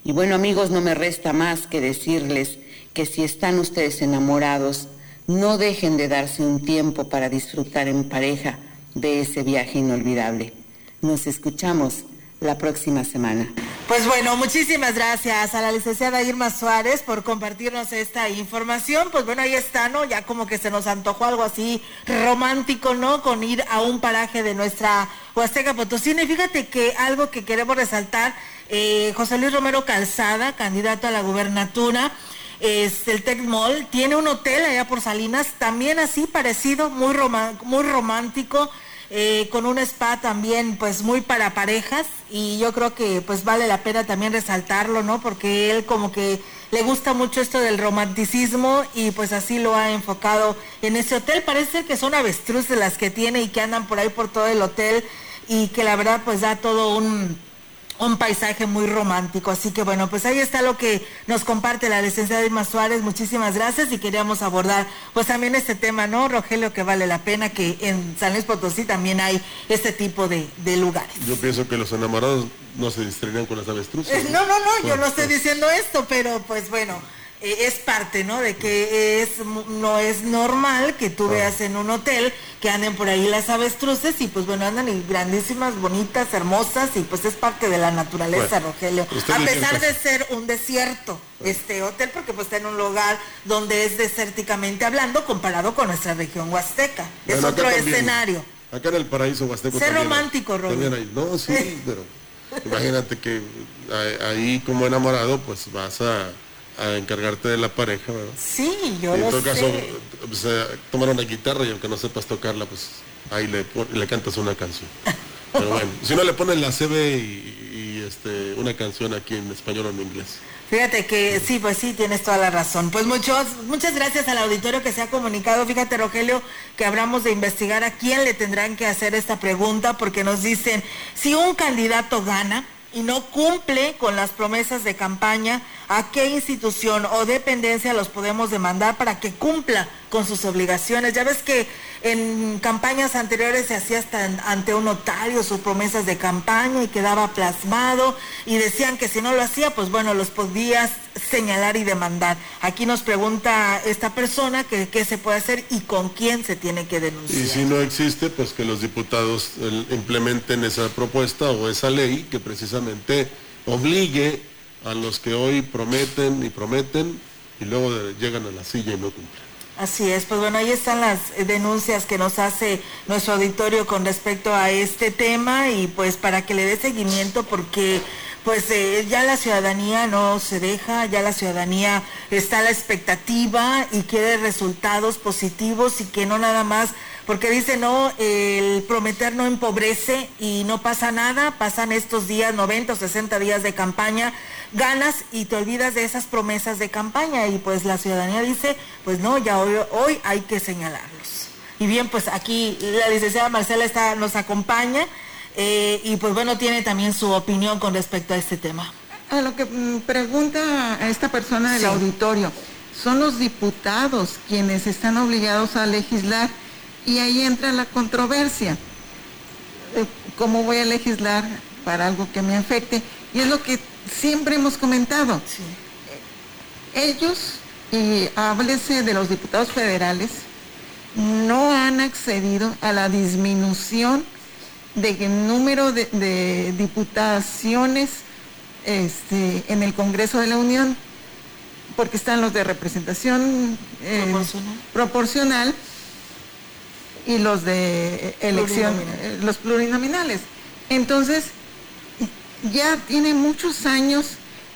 Y bueno amigos, no me resta más que decirles que si están ustedes enamorados, no dejen de darse un tiempo para disfrutar en pareja de ese viaje inolvidable. Nos escuchamos la próxima semana. Pues bueno, muchísimas gracias a la licenciada Irma Suárez por compartirnos esta información. Pues bueno, ahí está, ¿no? Ya como que se nos antojó algo así romántico, ¿no? Con ir a un paraje de nuestra Huasteca Potosina. Y fíjate que algo que queremos resaltar, eh, José Luis Romero Calzada, candidato a la gubernatura, es el Mall, tiene un hotel allá por Salinas, también así parecido, muy, muy romántico eh, con un spa también pues muy para parejas y yo creo que pues vale la pena también resaltarlo, ¿no? Porque él como que le gusta mucho esto del romanticismo y pues así lo ha enfocado en ese hotel. Parece que son avestruces las que tiene y que andan por ahí por todo el hotel y que la verdad pues da todo un un paisaje muy romántico. Así que bueno, pues ahí está lo que nos comparte la licenciada Irma Suárez. Muchísimas gracias y queríamos abordar pues también este tema, ¿no, Rogelio? Que vale la pena que en San Luis Potosí también hay este tipo de, lugares. Yo pienso que los enamorados no se distraerían con las avestruces. No, no, no, yo no estoy diciendo esto, pero pues bueno eh, es parte, ¿no? De que es no es normal que tú veas en un hotel que anden por ahí las avestruces y pues bueno, andan y grandísimas, bonitas, hermosas y pues es parte de la naturaleza, Rogelio. A pesar de ser un desierto este hotel porque pues está en un lugar donde es desérticamente hablando comparado con nuestra región huasteca. es otro escenario. Acá en el paraíso huasteco. Ser romántico, Rogelio. No, sí, pero imagínate que ahí como enamorado pues vas a a encargarte de la pareja, ¿verdad? Sí, yo y en todo caso, pues, eh, tomar una guitarra y aunque no sepas tocarla, pues ahí le, le cantas una canción. Pero bueno, si no le pones la CB y, este, una canción aquí en español o en inglés. Fíjate que sí, pues sí, tienes toda la razón. Pues muchos, muchas gracias al auditorio que se ha comunicado. Fíjate, Rogelio, que hablamos de investigar a quién le tendrán que hacer esta pregunta, porque nos dicen, si un candidato gana, y no cumple con las promesas de campaña, ¿a qué institución o dependencia los podemos demandar para que cumpla con sus obligaciones. Ya ves que en campañas anteriores se hacía hasta ante un notario sus promesas de campaña y quedaba plasmado y decían que si no lo hacía, pues bueno, los podías señalar y demandar. Aquí nos pregunta esta persona que qué se puede hacer y con quién se tiene que denunciar. Y si no existe, pues que los diputados eh, implementen esa propuesta o esa ley que precisamente obligue a los que hoy prometen y prometen y luego llegan a la silla y no cumplen. Así es, pues bueno, ahí están las denuncias que nos hace nuestro auditorio con respecto a este tema y pues para que le dé seguimiento porque pues eh, ya la ciudadanía no se deja, ya la ciudadanía está a la expectativa y quiere resultados positivos y que no nada más, porque dice no, el prometer no empobrece y no pasa nada, pasan estos días, 90 o 60 días de campaña, ganas y te olvidas de esas promesas de campaña y pues la ciudadanía dice, pues no, ya hoy, hoy hay que señalarlos. Y bien, pues aquí la licenciada Marcela está, nos acompaña eh, y pues bueno, tiene también su opinión con respecto a este tema. A lo que mm, pregunta esta persona del Sí. auditorio, son los diputados quienes están obligados a legislar y ahí entra la controversia. Eh, ¿Cómo voy a legislar para algo que me afecte? Y es lo que siempre hemos comentado. Eh, Ellos, y háblese de los diputados federales, no han accedido a la disminución del número de, de diputaciones este, en el Congreso de la Unión, porque están los de representación eh, Proporcional. proporcional y los de elección, Plurinominal. eh, los plurinominales. Entonces, ya tiene muchos años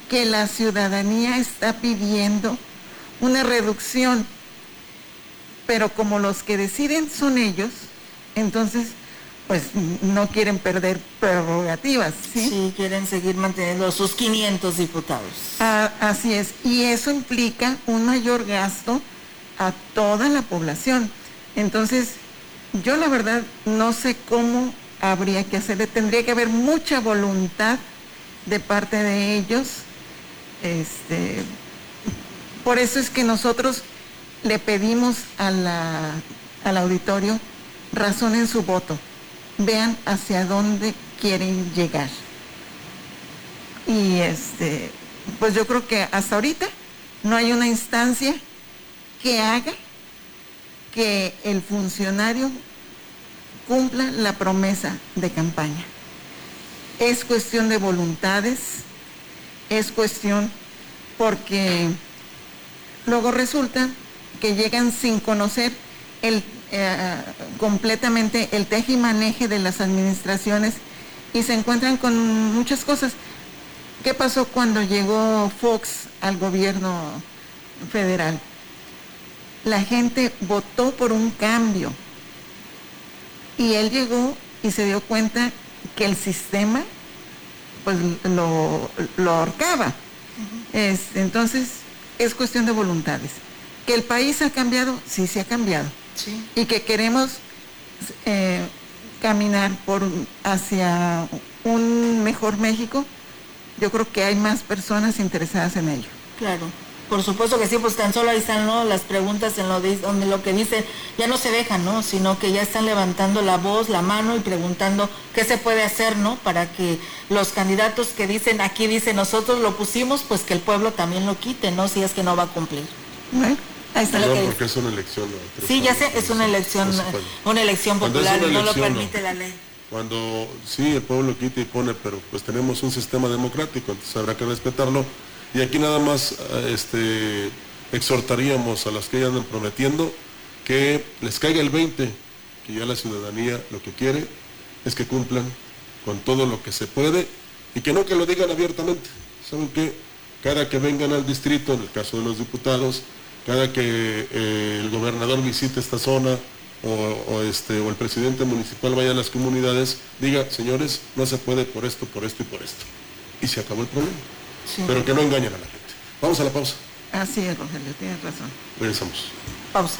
que la ciudadanía está pidiendo una reducción, pero como los que deciden son ellos, entonces pues no quieren perder prerrogativas, ¿sí? Sí, quieren seguir manteniendo sus 500 diputados. Ah, así es, y eso implica un mayor gasto a toda la población. Entonces, yo la verdad no sé cómo habría que hacerle, tendría que haber mucha voluntad de parte de ellos. Este, por eso es que nosotros le pedimos a la- al auditorio razonen su voto, vean hacia dónde quieren llegar. Y este, pues yo creo que hasta ahorita no hay una instancia que haga que el funcionario cumpla la promesa de campaña. Es cuestión de voluntades, es cuestión porque luego resulta que llegan sin conocer eh, completamente el teje y maneje de las administraciones y se encuentran con muchas cosas. ¿Qué pasó cuando llegó Fox al gobierno federal? La gente votó por un cambio y él llegó y se dio cuenta que el sistema pues lo, lo ahorcaba. Es- entonces es cuestión de voluntades. Que el país ha cambiado, sí, se ha cambiado. Y que queremos eh, caminar por hacia un mejor México, yo creo que hay más personas interesadas en ello. Claro, por supuesto que sí, pues tan solo ahí están ¿no? las preguntas en lo, de, donde lo que dicen, ya no se dejan, ¿no? Sino que ya están levantando la voz, la mano y preguntando qué se puede hacer, ¿no? Para que los candidatos que dicen, aquí dice nosotros lo pusimos, pues que el pueblo también lo quite, ¿no? Si es que no va a cumplir. Ahí está lo No, que porque es una elección. Sí, ya sé, es una elección, una elección popular una y no lo permite no. la ley. Cuando sí, el pueblo quita y pone, pero pues tenemos un sistema democrático, entonces habrá que respetarlo. Y aquí nada más este, exhortaríamos a los que ya andan prometiendo que les caiga el 20, que ya la ciudadanía lo que quiere es que cumplan con todo lo que se puede y que no que lo digan abiertamente. ¿Saben qué? Cada que vengan al distrito, en el caso de los diputados, cada que eh, el gobernador visite esta zona o este, o el presidente municipal vaya a las comunidades, diga, señores, no se puede por esto, por esto y por esto. Y se acabó el problema. Sí. Pero que no engañen a la gente. Vamos a la pausa. Así es, Rogelio, tienes razón. Regresamos. Pausa.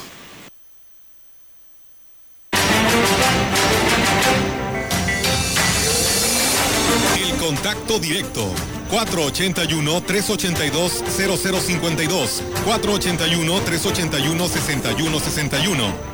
El contacto directo 481-382-0052, 481-381-6161.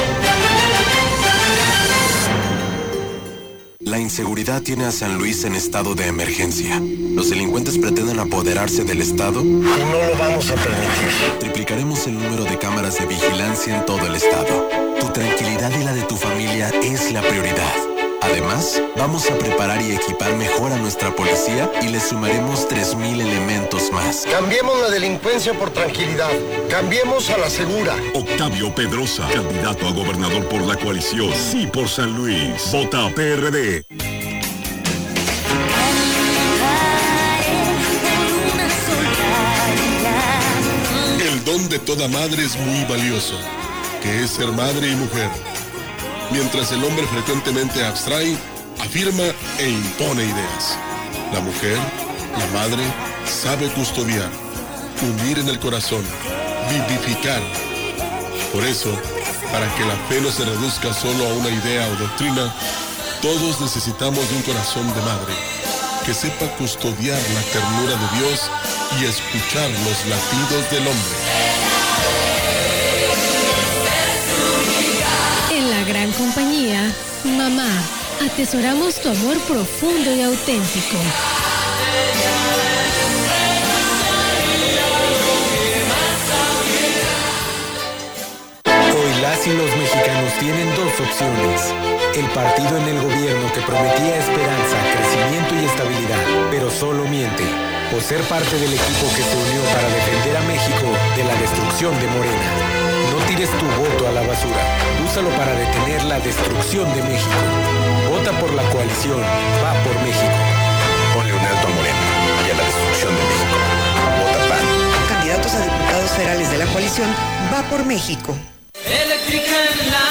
La inseguridad tiene a San Luis en estado de emergencia. Los delincuentes pretenden apoderarse del estado y no lo vamos a permitir. Triplicaremos el número de cámaras de vigilancia en todo el estado. Tu tranquilidad y la de tu familia es la prioridad. Además, vamos a preparar y equipar mejor a nuestra policía y le sumaremos 3.000 elementos más. Cambiemos la delincuencia por tranquilidad. Cambiemos a la segura. Octavio Pedrosa, candidato a gobernador por la coalición. Sí por San Luis. Vota PRD. El don de toda madre es muy valioso, que es ser madre y mujer. Mientras el hombre frecuentemente abstrae, afirma e impone ideas. La mujer, la madre, sabe custodiar, unir en el corazón, vivificar. Por eso, para que la fe no se reduzca solo a una idea o doctrina, todos necesitamos de un corazón de madre que sepa custodiar la ternura de Dios y escuchar los latidos del hombre. Mamá, atesoramos tu amor profundo y auténtico. Hoy las y los mexicanos tienen dos opciones. El partido en el gobierno que prometía esperanza, crecimiento y estabilidad, pero solo miente. O ser parte del equipo que se unió para defender a México de la destrucción de Morena. Tires tu voto a la basura. Úsalo para detener la destrucción de México. Vota por la coalición. Va por México. Ponle un alto a Morena y a la destrucción de México. Vota PAN. Candidatos a diputados federales de la coalición Va por México. Eléctrica láser.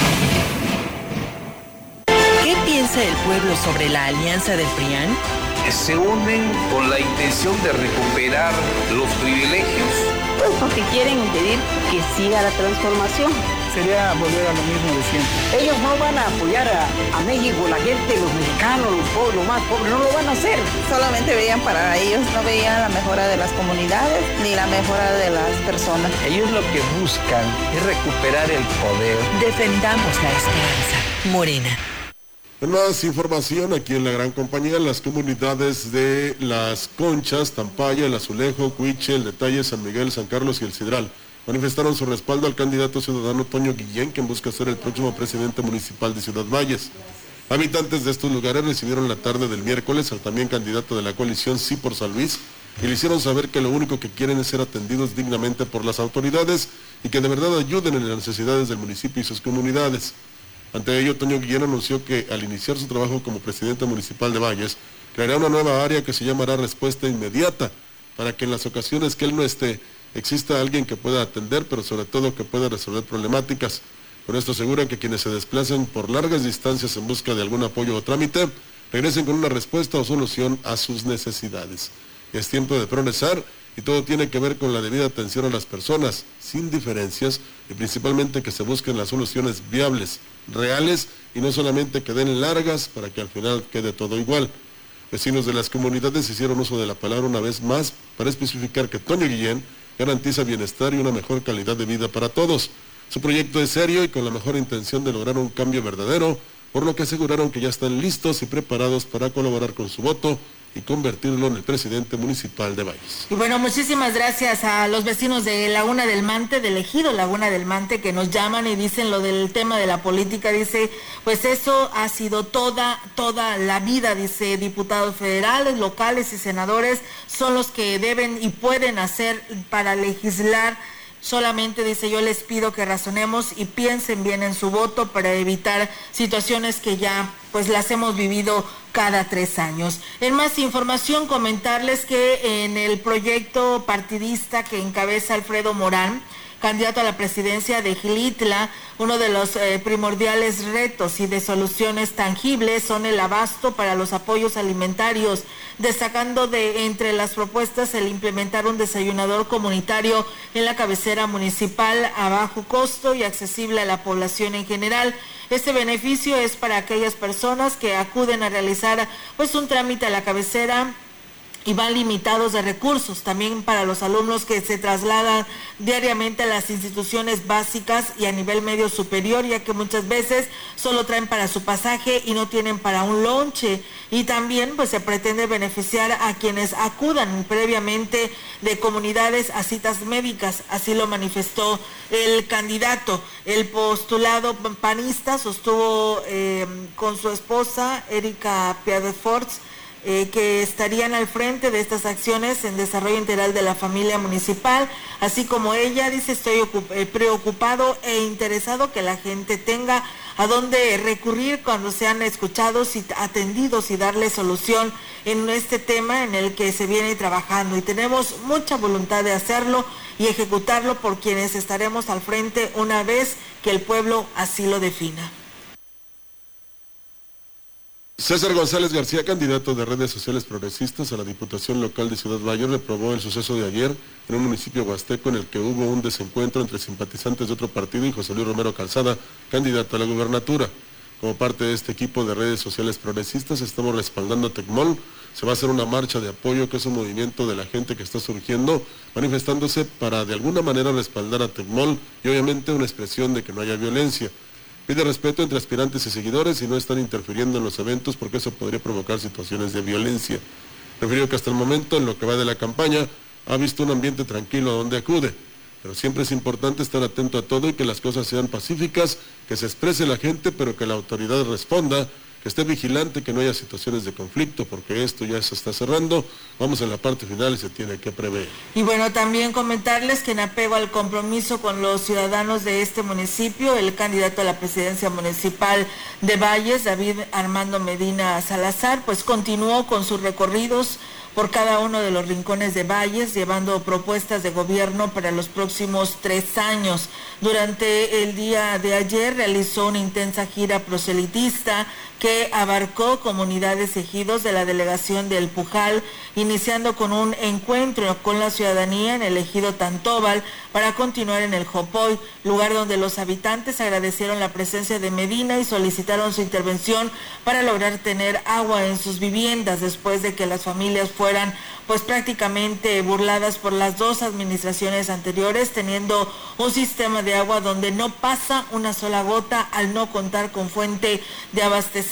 ¿Qué piensa el pueblo sobre la alianza del PRIAN? se unen con la intención de recuperar los privilegios. Pues porque quieren impedir que siga la transformación. Sería volver a lo mismo de siempre. Ellos no van a apoyar a, a México, la gente, los mexicanos, los pobres, los más pobres, no lo van a hacer. Solamente veían para ellos, no veían la mejora de las comunidades ni la mejora de las personas. Ellos lo que buscan es recuperar el poder. Defendamos la esperanza. Morena. Más información aquí en la gran compañía, las comunidades de Las Conchas, Tampaya, El Azulejo, Cuiche, El Detalle, San Miguel, San Carlos y El Cidral manifestaron su respaldo al candidato ciudadano Toño Guillén, quien busca ser el próximo presidente municipal de Ciudad Valles. Habitantes de estos lugares recibieron la tarde del miércoles al también candidato de la coalición Sí por San Luis y le hicieron saber que lo único que quieren es ser atendidos dignamente por las autoridades y que de verdad ayuden en las necesidades del municipio y sus comunidades. Ante ello, Toño Guillén anunció que al iniciar su trabajo como presidente municipal de Valles, creará una nueva área que se llamará Respuesta Inmediata, para que en las ocasiones que él no esté, exista alguien que pueda atender, pero sobre todo que pueda resolver problemáticas. Con esto aseguran que quienes se desplacen por largas distancias en busca de algún apoyo o trámite, regresen con una respuesta o solución a sus necesidades. Es tiempo de progresar y todo tiene que ver con la debida atención a las personas, sin diferencias, y principalmente que se busquen las soluciones viables, reales y no solamente que den largas para que al final quede todo igual. Vecinos de las comunidades hicieron uso de la palabra una vez más para especificar que Toño Guillén garantiza bienestar y una mejor calidad de vida para todos. Su proyecto es serio y con la mejor intención de lograr un cambio verdadero, por lo que aseguraron que ya están listos y preparados para colaborar con su voto y convertirlo en el presidente municipal de Valles. Y bueno, muchísimas gracias a los vecinos de Laguna del Mante, del ejido Laguna del Mante, que nos llaman y dicen lo del tema de la política. Dice, pues eso ha sido toda, toda la vida, dice, diputados federales, locales y senadores son los que deben y pueden hacer para legislar Solamente dice yo les pido que razonemos y piensen bien en su voto para evitar situaciones que ya pues las hemos vivido cada tres años. En más información comentarles que en el proyecto partidista que encabeza Alfredo Morán, candidato a la presidencia de Gilitla, uno de los eh, primordiales retos y de soluciones tangibles son el abasto para los apoyos alimentarios, destacando de entre las propuestas el implementar un desayunador comunitario en la cabecera municipal a bajo costo y accesible a la población en general. Este beneficio es para aquellas personas que acuden a realizar pues un trámite a la cabecera y van limitados de recursos también para los alumnos que se trasladan diariamente a las instituciones básicas y a nivel medio superior, ya que muchas veces solo traen para su pasaje y no tienen para un lonche. Y también pues se pretende beneficiar a quienes acudan previamente de comunidades a citas médicas, así lo manifestó el candidato. El postulado panista sostuvo eh, con su esposa, Erika Piadeforts, eh, que estarían al frente de estas acciones en desarrollo integral de la familia municipal, así como ella dice estoy eh, preocupado e interesado que la gente tenga a dónde recurrir cuando sean escuchados y atendidos y darle solución en este tema en el que se viene trabajando y tenemos mucha voluntad de hacerlo y ejecutarlo por quienes estaremos al frente una vez que el pueblo así lo defina. César González García, candidato de redes sociales progresistas a la Diputación Local de Ciudad Valle, reprobó el suceso de ayer en un municipio huasteco en el que hubo un desencuentro entre simpatizantes de otro partido y José Luis Romero Calzada, candidato a la gubernatura. Como parte de este equipo de redes sociales progresistas, estamos respaldando a Tecmol. Se va a hacer una marcha de apoyo, que es un movimiento de la gente que está surgiendo, manifestándose para de alguna manera respaldar a Tecmol y obviamente una expresión de que no haya violencia. Pide respeto entre aspirantes y seguidores y no están interfiriendo en los eventos porque eso podría provocar situaciones de violencia. Refirió que hasta el momento, en lo que va de la campaña, ha visto un ambiente tranquilo a donde acude. Pero siempre es importante estar atento a todo y que las cosas sean pacíficas, que se exprese la gente, pero que la autoridad responda que esté vigilante, que no haya situaciones de conflicto, porque esto ya se está cerrando. Vamos en la parte final y se tiene que prever. Y bueno, también comentarles que en apego al compromiso con los ciudadanos de este municipio, el candidato a la presidencia municipal de Valles, David Armando Medina Salazar, pues continuó con sus recorridos por cada uno de los rincones de Valles, llevando propuestas de gobierno para los próximos tres años. Durante el día de ayer realizó una intensa gira proselitista que abarcó comunidades ejidos de la delegación del Pujal, iniciando con un encuentro con la ciudadanía en el ejido Tantóbal para continuar en el Jopoy, lugar donde los habitantes agradecieron la presencia de Medina y solicitaron su intervención para lograr tener agua en sus viviendas después de que las familias fueran pues prácticamente burladas por las dos administraciones anteriores, teniendo un sistema de agua donde no pasa una sola gota al no contar con fuente de abastecimiento.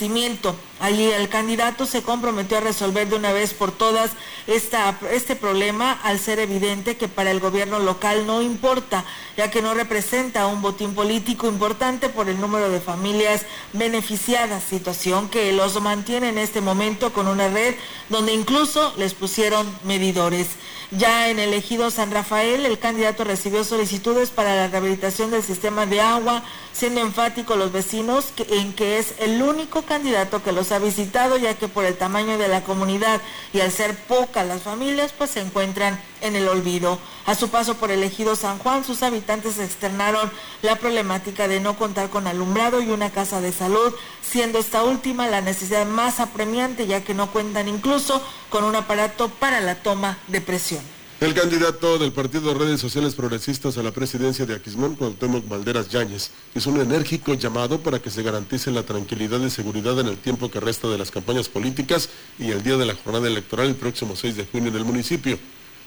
Allí el candidato se comprometió a resolver de una vez por todas esta, este problema al ser evidente que para el gobierno local no importa, ya que no representa un botín político importante por el número de familias beneficiadas, situación que los mantiene en este momento con una red donde incluso les pusieron medidores. Ya en el ejido San Rafael, el candidato recibió solicitudes para la rehabilitación del sistema de agua, siendo enfático los vecinos en que es el único candidato que los ha visitado, ya que por el tamaño de la comunidad y al ser pocas las familias, pues se encuentran en el olvido. A su paso por el ejido San Juan, sus habitantes externaron la problemática de no contar con alumbrado y una casa de salud, siendo esta última la necesidad más apremiante, ya que no cuentan incluso con un aparato para la toma de presión. El candidato del Partido de Redes Sociales Progresistas a la presidencia de Aquismón, Cuauhtémoc Valderas Yáñez, hizo un enérgico llamado para que se garantice la tranquilidad y seguridad en el tiempo que resta de las campañas políticas y el día de la jornada electoral el próximo 6 de junio en el municipio.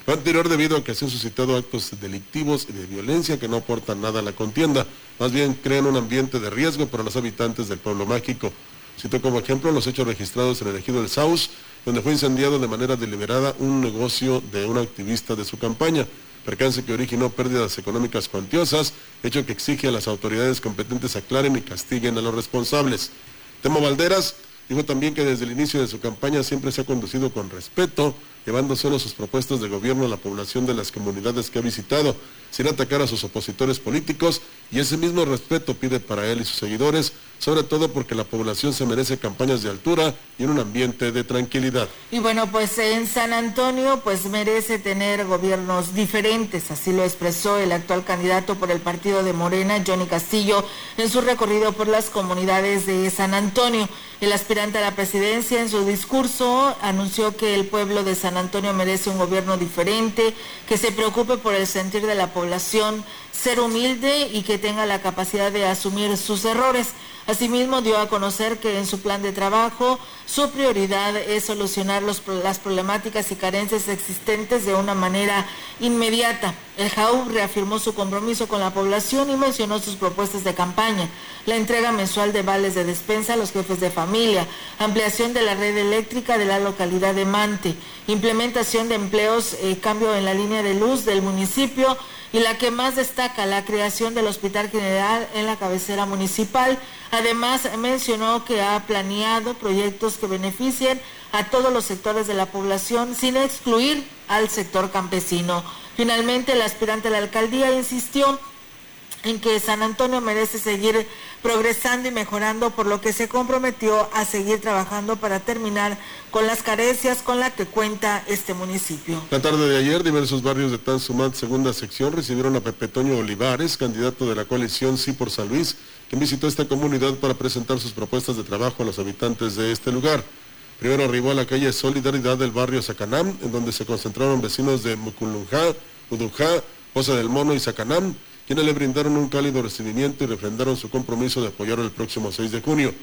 Lo anterior debido a que se han suscitado actos delictivos y de violencia que no aportan nada a la contienda, más bien crean un ambiente de riesgo para los habitantes del pueblo mágico. Cito como ejemplo los hechos registrados en el ejido del Saus, donde fue incendiado de manera deliberada un negocio de un activista de su campaña percance que originó pérdidas económicas cuantiosas, hecho que exige a las autoridades competentes aclaren y castiguen a los responsables. Temo Valderas dijo también que desde el inicio de su campaña siempre se ha conducido con respeto, llevando solo sus propuestas de gobierno a la población de las comunidades que ha visitado, sin atacar a sus opositores políticos, y ese mismo respeto pide para él y sus seguidores, sobre todo porque la población se merece campañas de altura y en un ambiente de tranquilidad. Y bueno, pues en San Antonio pues merece tener gobiernos diferentes, así lo expresó el actual candidato por el partido de Morena, Johnny Castillo, en su recorrido por las comunidades de San Antonio. El aspirante a la presidencia en su discurso anunció que el pueblo de San Antonio merece un gobierno diferente, que se preocupe por el sentir de la población, ser humilde y que tenga la capacidad de asumir sus errores. Asimismo, dio a conocer que en su plan de trabajo su prioridad es solucionar las problemáticas y carencias existentes de una manera inmediata. El JAU reafirmó su compromiso con la población y mencionó sus propuestas de campaña, la entrega mensual de vales de despensa a los jefes de familia, ampliación de la red eléctrica de la localidad de Mante, implementación de empleos, eh, cambio en la línea de luz del municipio, y la que más destaca la creación del Hospital General en la cabecera municipal. Además, mencionó que ha planeado proyectos que beneficien a todos los sectores de la población sin excluir al sector campesino. Finalmente, el aspirante a la alcaldía insistió en que San Antonio merece seguir progresando y mejorando, por lo que se comprometió a seguir trabajando para terminar con las carencias con las que cuenta este municipio. La tarde de ayer, diversos barrios de Tansumat, segunda sección, recibieron a Pepe Toño Olivares, candidato de la coalición Sí por San Luis, quien visitó esta comunidad para presentar sus propuestas de trabajo a los habitantes de este lugar. Primero arribó a la calle Solidaridad del barrio Sacanam, en donde se concentraron vecinos de Muculunjá, Udujá, Poza del Mono y Sacanam, quienes le brindaron un cálido recibimiento y refrendaron su compromiso de apoyar el próximo 6 de junio.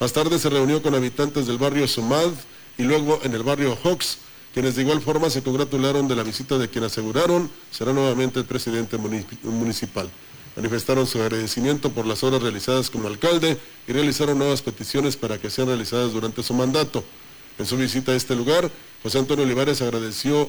Más tarde se reunió con habitantes del barrio Sumad y luego en el barrio Hawks, quienes de igual forma se congratularon de la visita de quien aseguraron será nuevamente el presidente municipal. Manifestaron su agradecimiento por las obras realizadas como alcalde y realizaron nuevas peticiones para que sean realizadas durante su mandato. En su visita a este lugar, José Antonio Olivares agradeció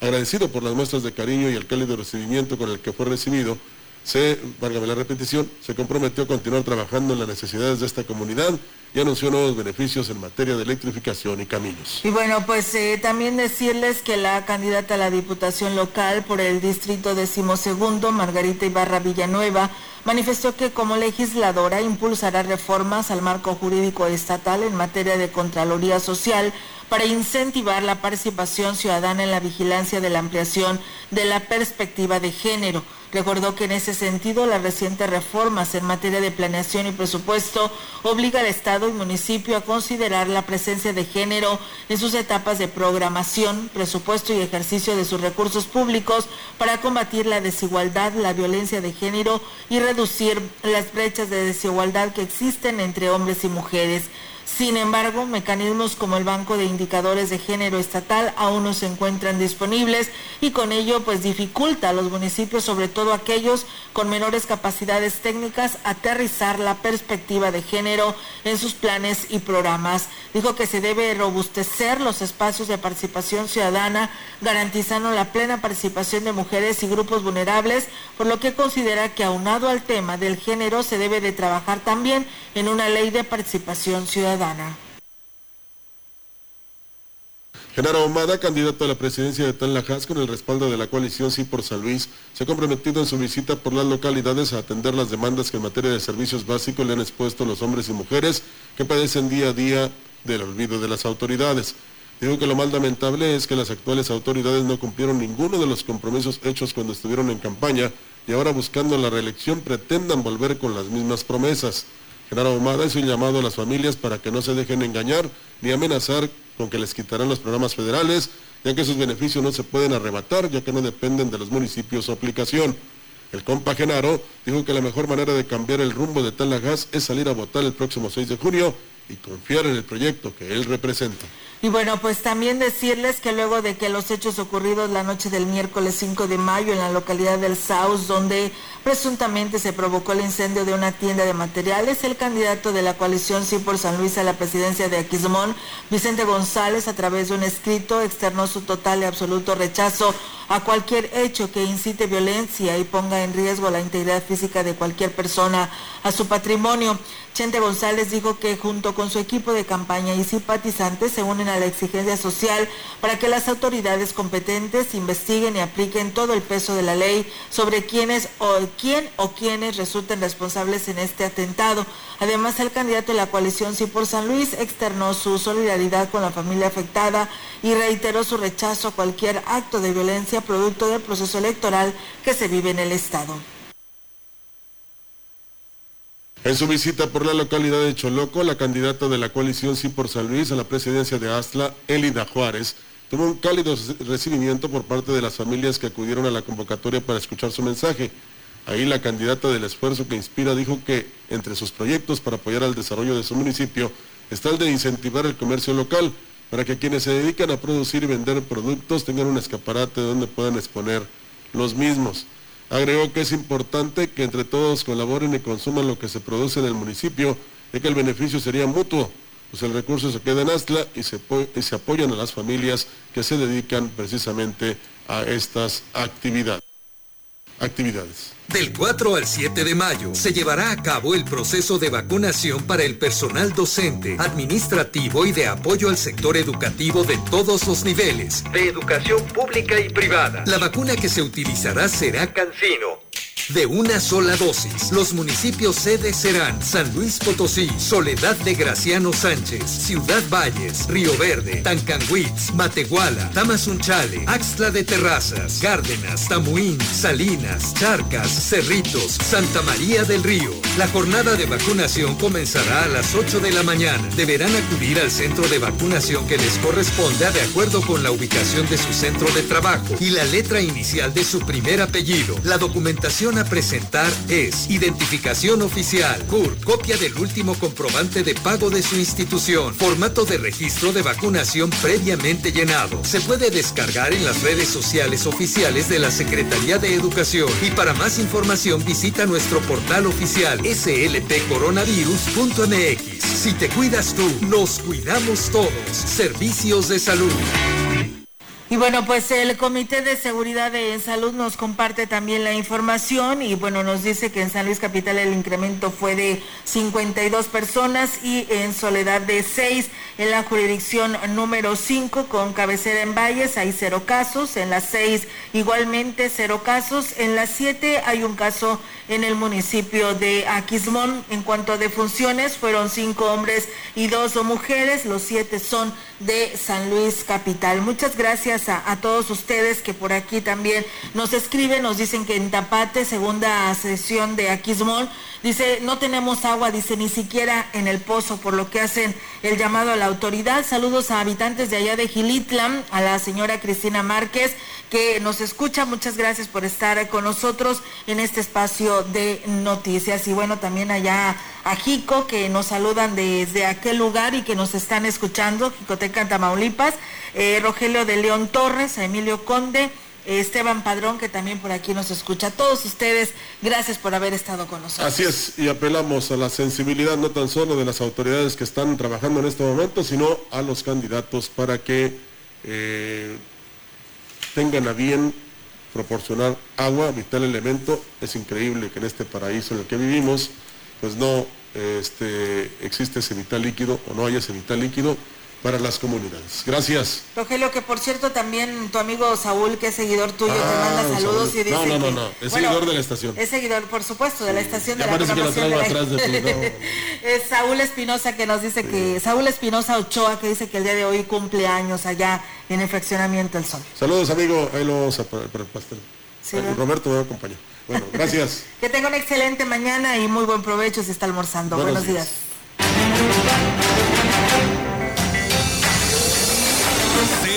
Agradecido por las muestras de cariño y el cálido recibimiento con el que fue recibido, se, válgame la repetición, se comprometió a continuar trabajando en las necesidades de esta comunidad y anunció nuevos beneficios en materia de electrificación y caminos. Y bueno, pues eh, también decirles que la candidata a la Diputación Local por el Distrito Decimosegundo, Margarita Ibarra Villanueva, manifestó que como legisladora impulsará reformas al marco jurídico estatal en materia de Contraloría Social para incentivar la participación ciudadana en la vigilancia de la ampliación de la perspectiva de género. Recordó que en ese sentido las recientes reformas en materia de planeación y presupuesto obliga al Estado y municipio a considerar la presencia de género en sus etapas de programación, presupuesto y ejercicio de sus recursos públicos para combatir la desigualdad, la violencia de género y reducir las brechas de desigualdad que existen entre hombres y mujeres. Sin embargo, mecanismos como el Banco de Indicadores de Género Estatal aún no se encuentran disponibles y con ello pues dificulta a los municipios, sobre todo aquellos con menores capacidades técnicas, aterrizar la perspectiva de género en sus planes y programas. Dijo que se debe robustecer los espacios de participación ciudadana, garantizando la plena participación de mujeres y grupos vulnerables, por lo que considera que aunado al tema del género se debe de trabajar también en una ley de participación ciudadana. Genaro Ahumada, candidato a la presidencia de Tanlajas con el respaldo de la coalición Sí por San Luis, se ha comprometido en su visita por las localidades a atender las demandas que en materia de servicios básicos le han expuesto los hombres y mujeres que padecen día a día del olvido de las autoridades. Digo que lo más lamentable es que las actuales autoridades no cumplieron ninguno de los compromisos hechos cuando estuvieron en campaña y ahora buscando la reelección pretendan volver con las mismas promesas. Genaro Ahumada es un llamado a las familias para que no se dejen engañar ni amenazar con que les quitarán los programas federales, ya que sus beneficios no se pueden arrebatar, ya que no dependen de los municipios o aplicación. El compa Genaro dijo que la mejor manera de cambiar el rumbo de Talagas es salir a votar el próximo 6 de junio y confiar en el proyecto que él representa. Y bueno, pues también decirles que luego de que los hechos ocurridos la noche del miércoles 5 de mayo en la localidad del Saus, donde presuntamente se provocó el incendio de una tienda de materiales, el candidato de la coalición Sí por San Luis a la presidencia de Aquismón, Vicente González, a través de un escrito, externó su total y absoluto rechazo a cualquier hecho que incite violencia y ponga en riesgo la integridad física de cualquier persona, a su patrimonio. Chente González dijo que junto con su equipo de campaña y simpatizantes se unen a la exigencia social para que las autoridades competentes investiguen y apliquen todo el peso de la ley sobre quienes o quién o quienes resulten responsables en este atentado. Además, el candidato de la coalición Sí por San Luis externó su solidaridad con la familia afectada y reiteró su rechazo a cualquier acto de violencia producto del proceso electoral que se vive en el Estado. En su visita por la localidad de Choloco, la candidata de la coalición Sí por San Luis a la presidencia de Astla, Elida Juárez, tuvo un cálido recibimiento por parte de las familias que acudieron a la convocatoria para escuchar su mensaje. Ahí la candidata del esfuerzo que inspira dijo que entre sus proyectos para apoyar al desarrollo de su municipio está el de incentivar el comercio local para que quienes se dedican a producir y vender productos tengan un escaparate donde puedan exponer los mismos. Agregó que es importante que entre todos colaboren y consuman lo que se produce en el municipio, ya que el beneficio sería mutuo, pues el recurso se queda en Astla y se, y se apoyan a las familias que se dedican precisamente a estas actividades. Actividades. Del 4 al 7 de mayo se llevará a cabo el proceso de vacunación para el personal docente, administrativo y de apoyo al sector educativo de todos los niveles, de educación pública y privada. La vacuna que se utilizará será Cancino. De una sola dosis, los municipios sede serán San Luis Potosí, Soledad de Graciano Sánchez, Ciudad Valles, Río Verde, Tancanguitz, Matehuala, Tamazunchale, Axtla de Terrazas, Cárdenas, Tamuín, Salinas, Charcas, Cerritos, Santa María del Río. La jornada de vacunación comenzará a las 8 de la mañana. Deberán acudir al centro de vacunación que les corresponda de acuerdo con la ubicación de su centro de trabajo y la letra inicial de su primer apellido. La documentación a presentar es identificación oficial, CUR, copia del último comprobante de pago de su institución, formato de registro de vacunación previamente llenado. Se puede descargar en las redes sociales oficiales de la Secretaría de Educación y para más información visita nuestro portal oficial slpcoronavirus.mx. Si te cuidas tú, nos cuidamos todos. Servicios de salud. Y bueno, pues el Comité de Seguridad de Salud nos comparte también la información y bueno, nos dice que en San Luis Capital el incremento fue de 52 personas y en Soledad de 6, en la jurisdicción número 5 con cabecera en Valles hay cero casos, en la 6 igualmente cero casos, en la 7 hay un caso en el municipio de Aquismón. En cuanto a defunciones, fueron cinco hombres y dos mujeres, los siete son de San Luis Capital. Muchas gracias a, todos ustedes que por aquí también nos escriben, nos dicen que en Tapate, segunda sesión de Aquismón, dice, no tenemos agua, dice, ni siquiera en el pozo, por lo que hacen el llamado a la autoridad. Saludos a habitantes de allá de Gilitlan, a la señora Cristina Márquez, que nos escucha. Muchas gracias por estar con nosotros en este espacio de noticias. Y bueno, también allá a Jico, que nos saludan desde aquel lugar y que nos están escuchando, Jicoteca, Tamaulipas, eh, Rogelio de León Torres, a Emilio Conde. Esteban Padrón, que también por aquí nos escucha. Todos ustedes, gracias por haber estado con nosotros. Así es, y apelamos a la sensibilidad no tan solo de las autoridades que están trabajando en este momento, sino a los candidatos para que eh, tengan a bien proporcionar agua, vital elemento. Es increíble que en este paraíso en el que vivimos, pues no este, existe ese vital líquido o no haya ese vital líquido para las comunidades. Gracias. Rogelio, que por cierto también tu amigo Saúl, que es seguidor tuyo, ah, te manda saludos Saúl. y dice No, no, no, no, es bueno, seguidor de la estación. Es seguidor, por supuesto, de la estación de la parece que la traigo de la... atrás de ti, no. es Saúl Espinosa que nos dice sí. que, Saúl Espinosa Ochoa, que dice que el día de hoy cumple años allá en el fraccionamiento El Sol. Saludos, amigo, ahí lo vamos a para el pastel. Sí, Roberto me acompañó. Bueno, gracias. que tenga una excelente mañana y muy buen provecho si está almorzando. Buenos, Buenos días. días.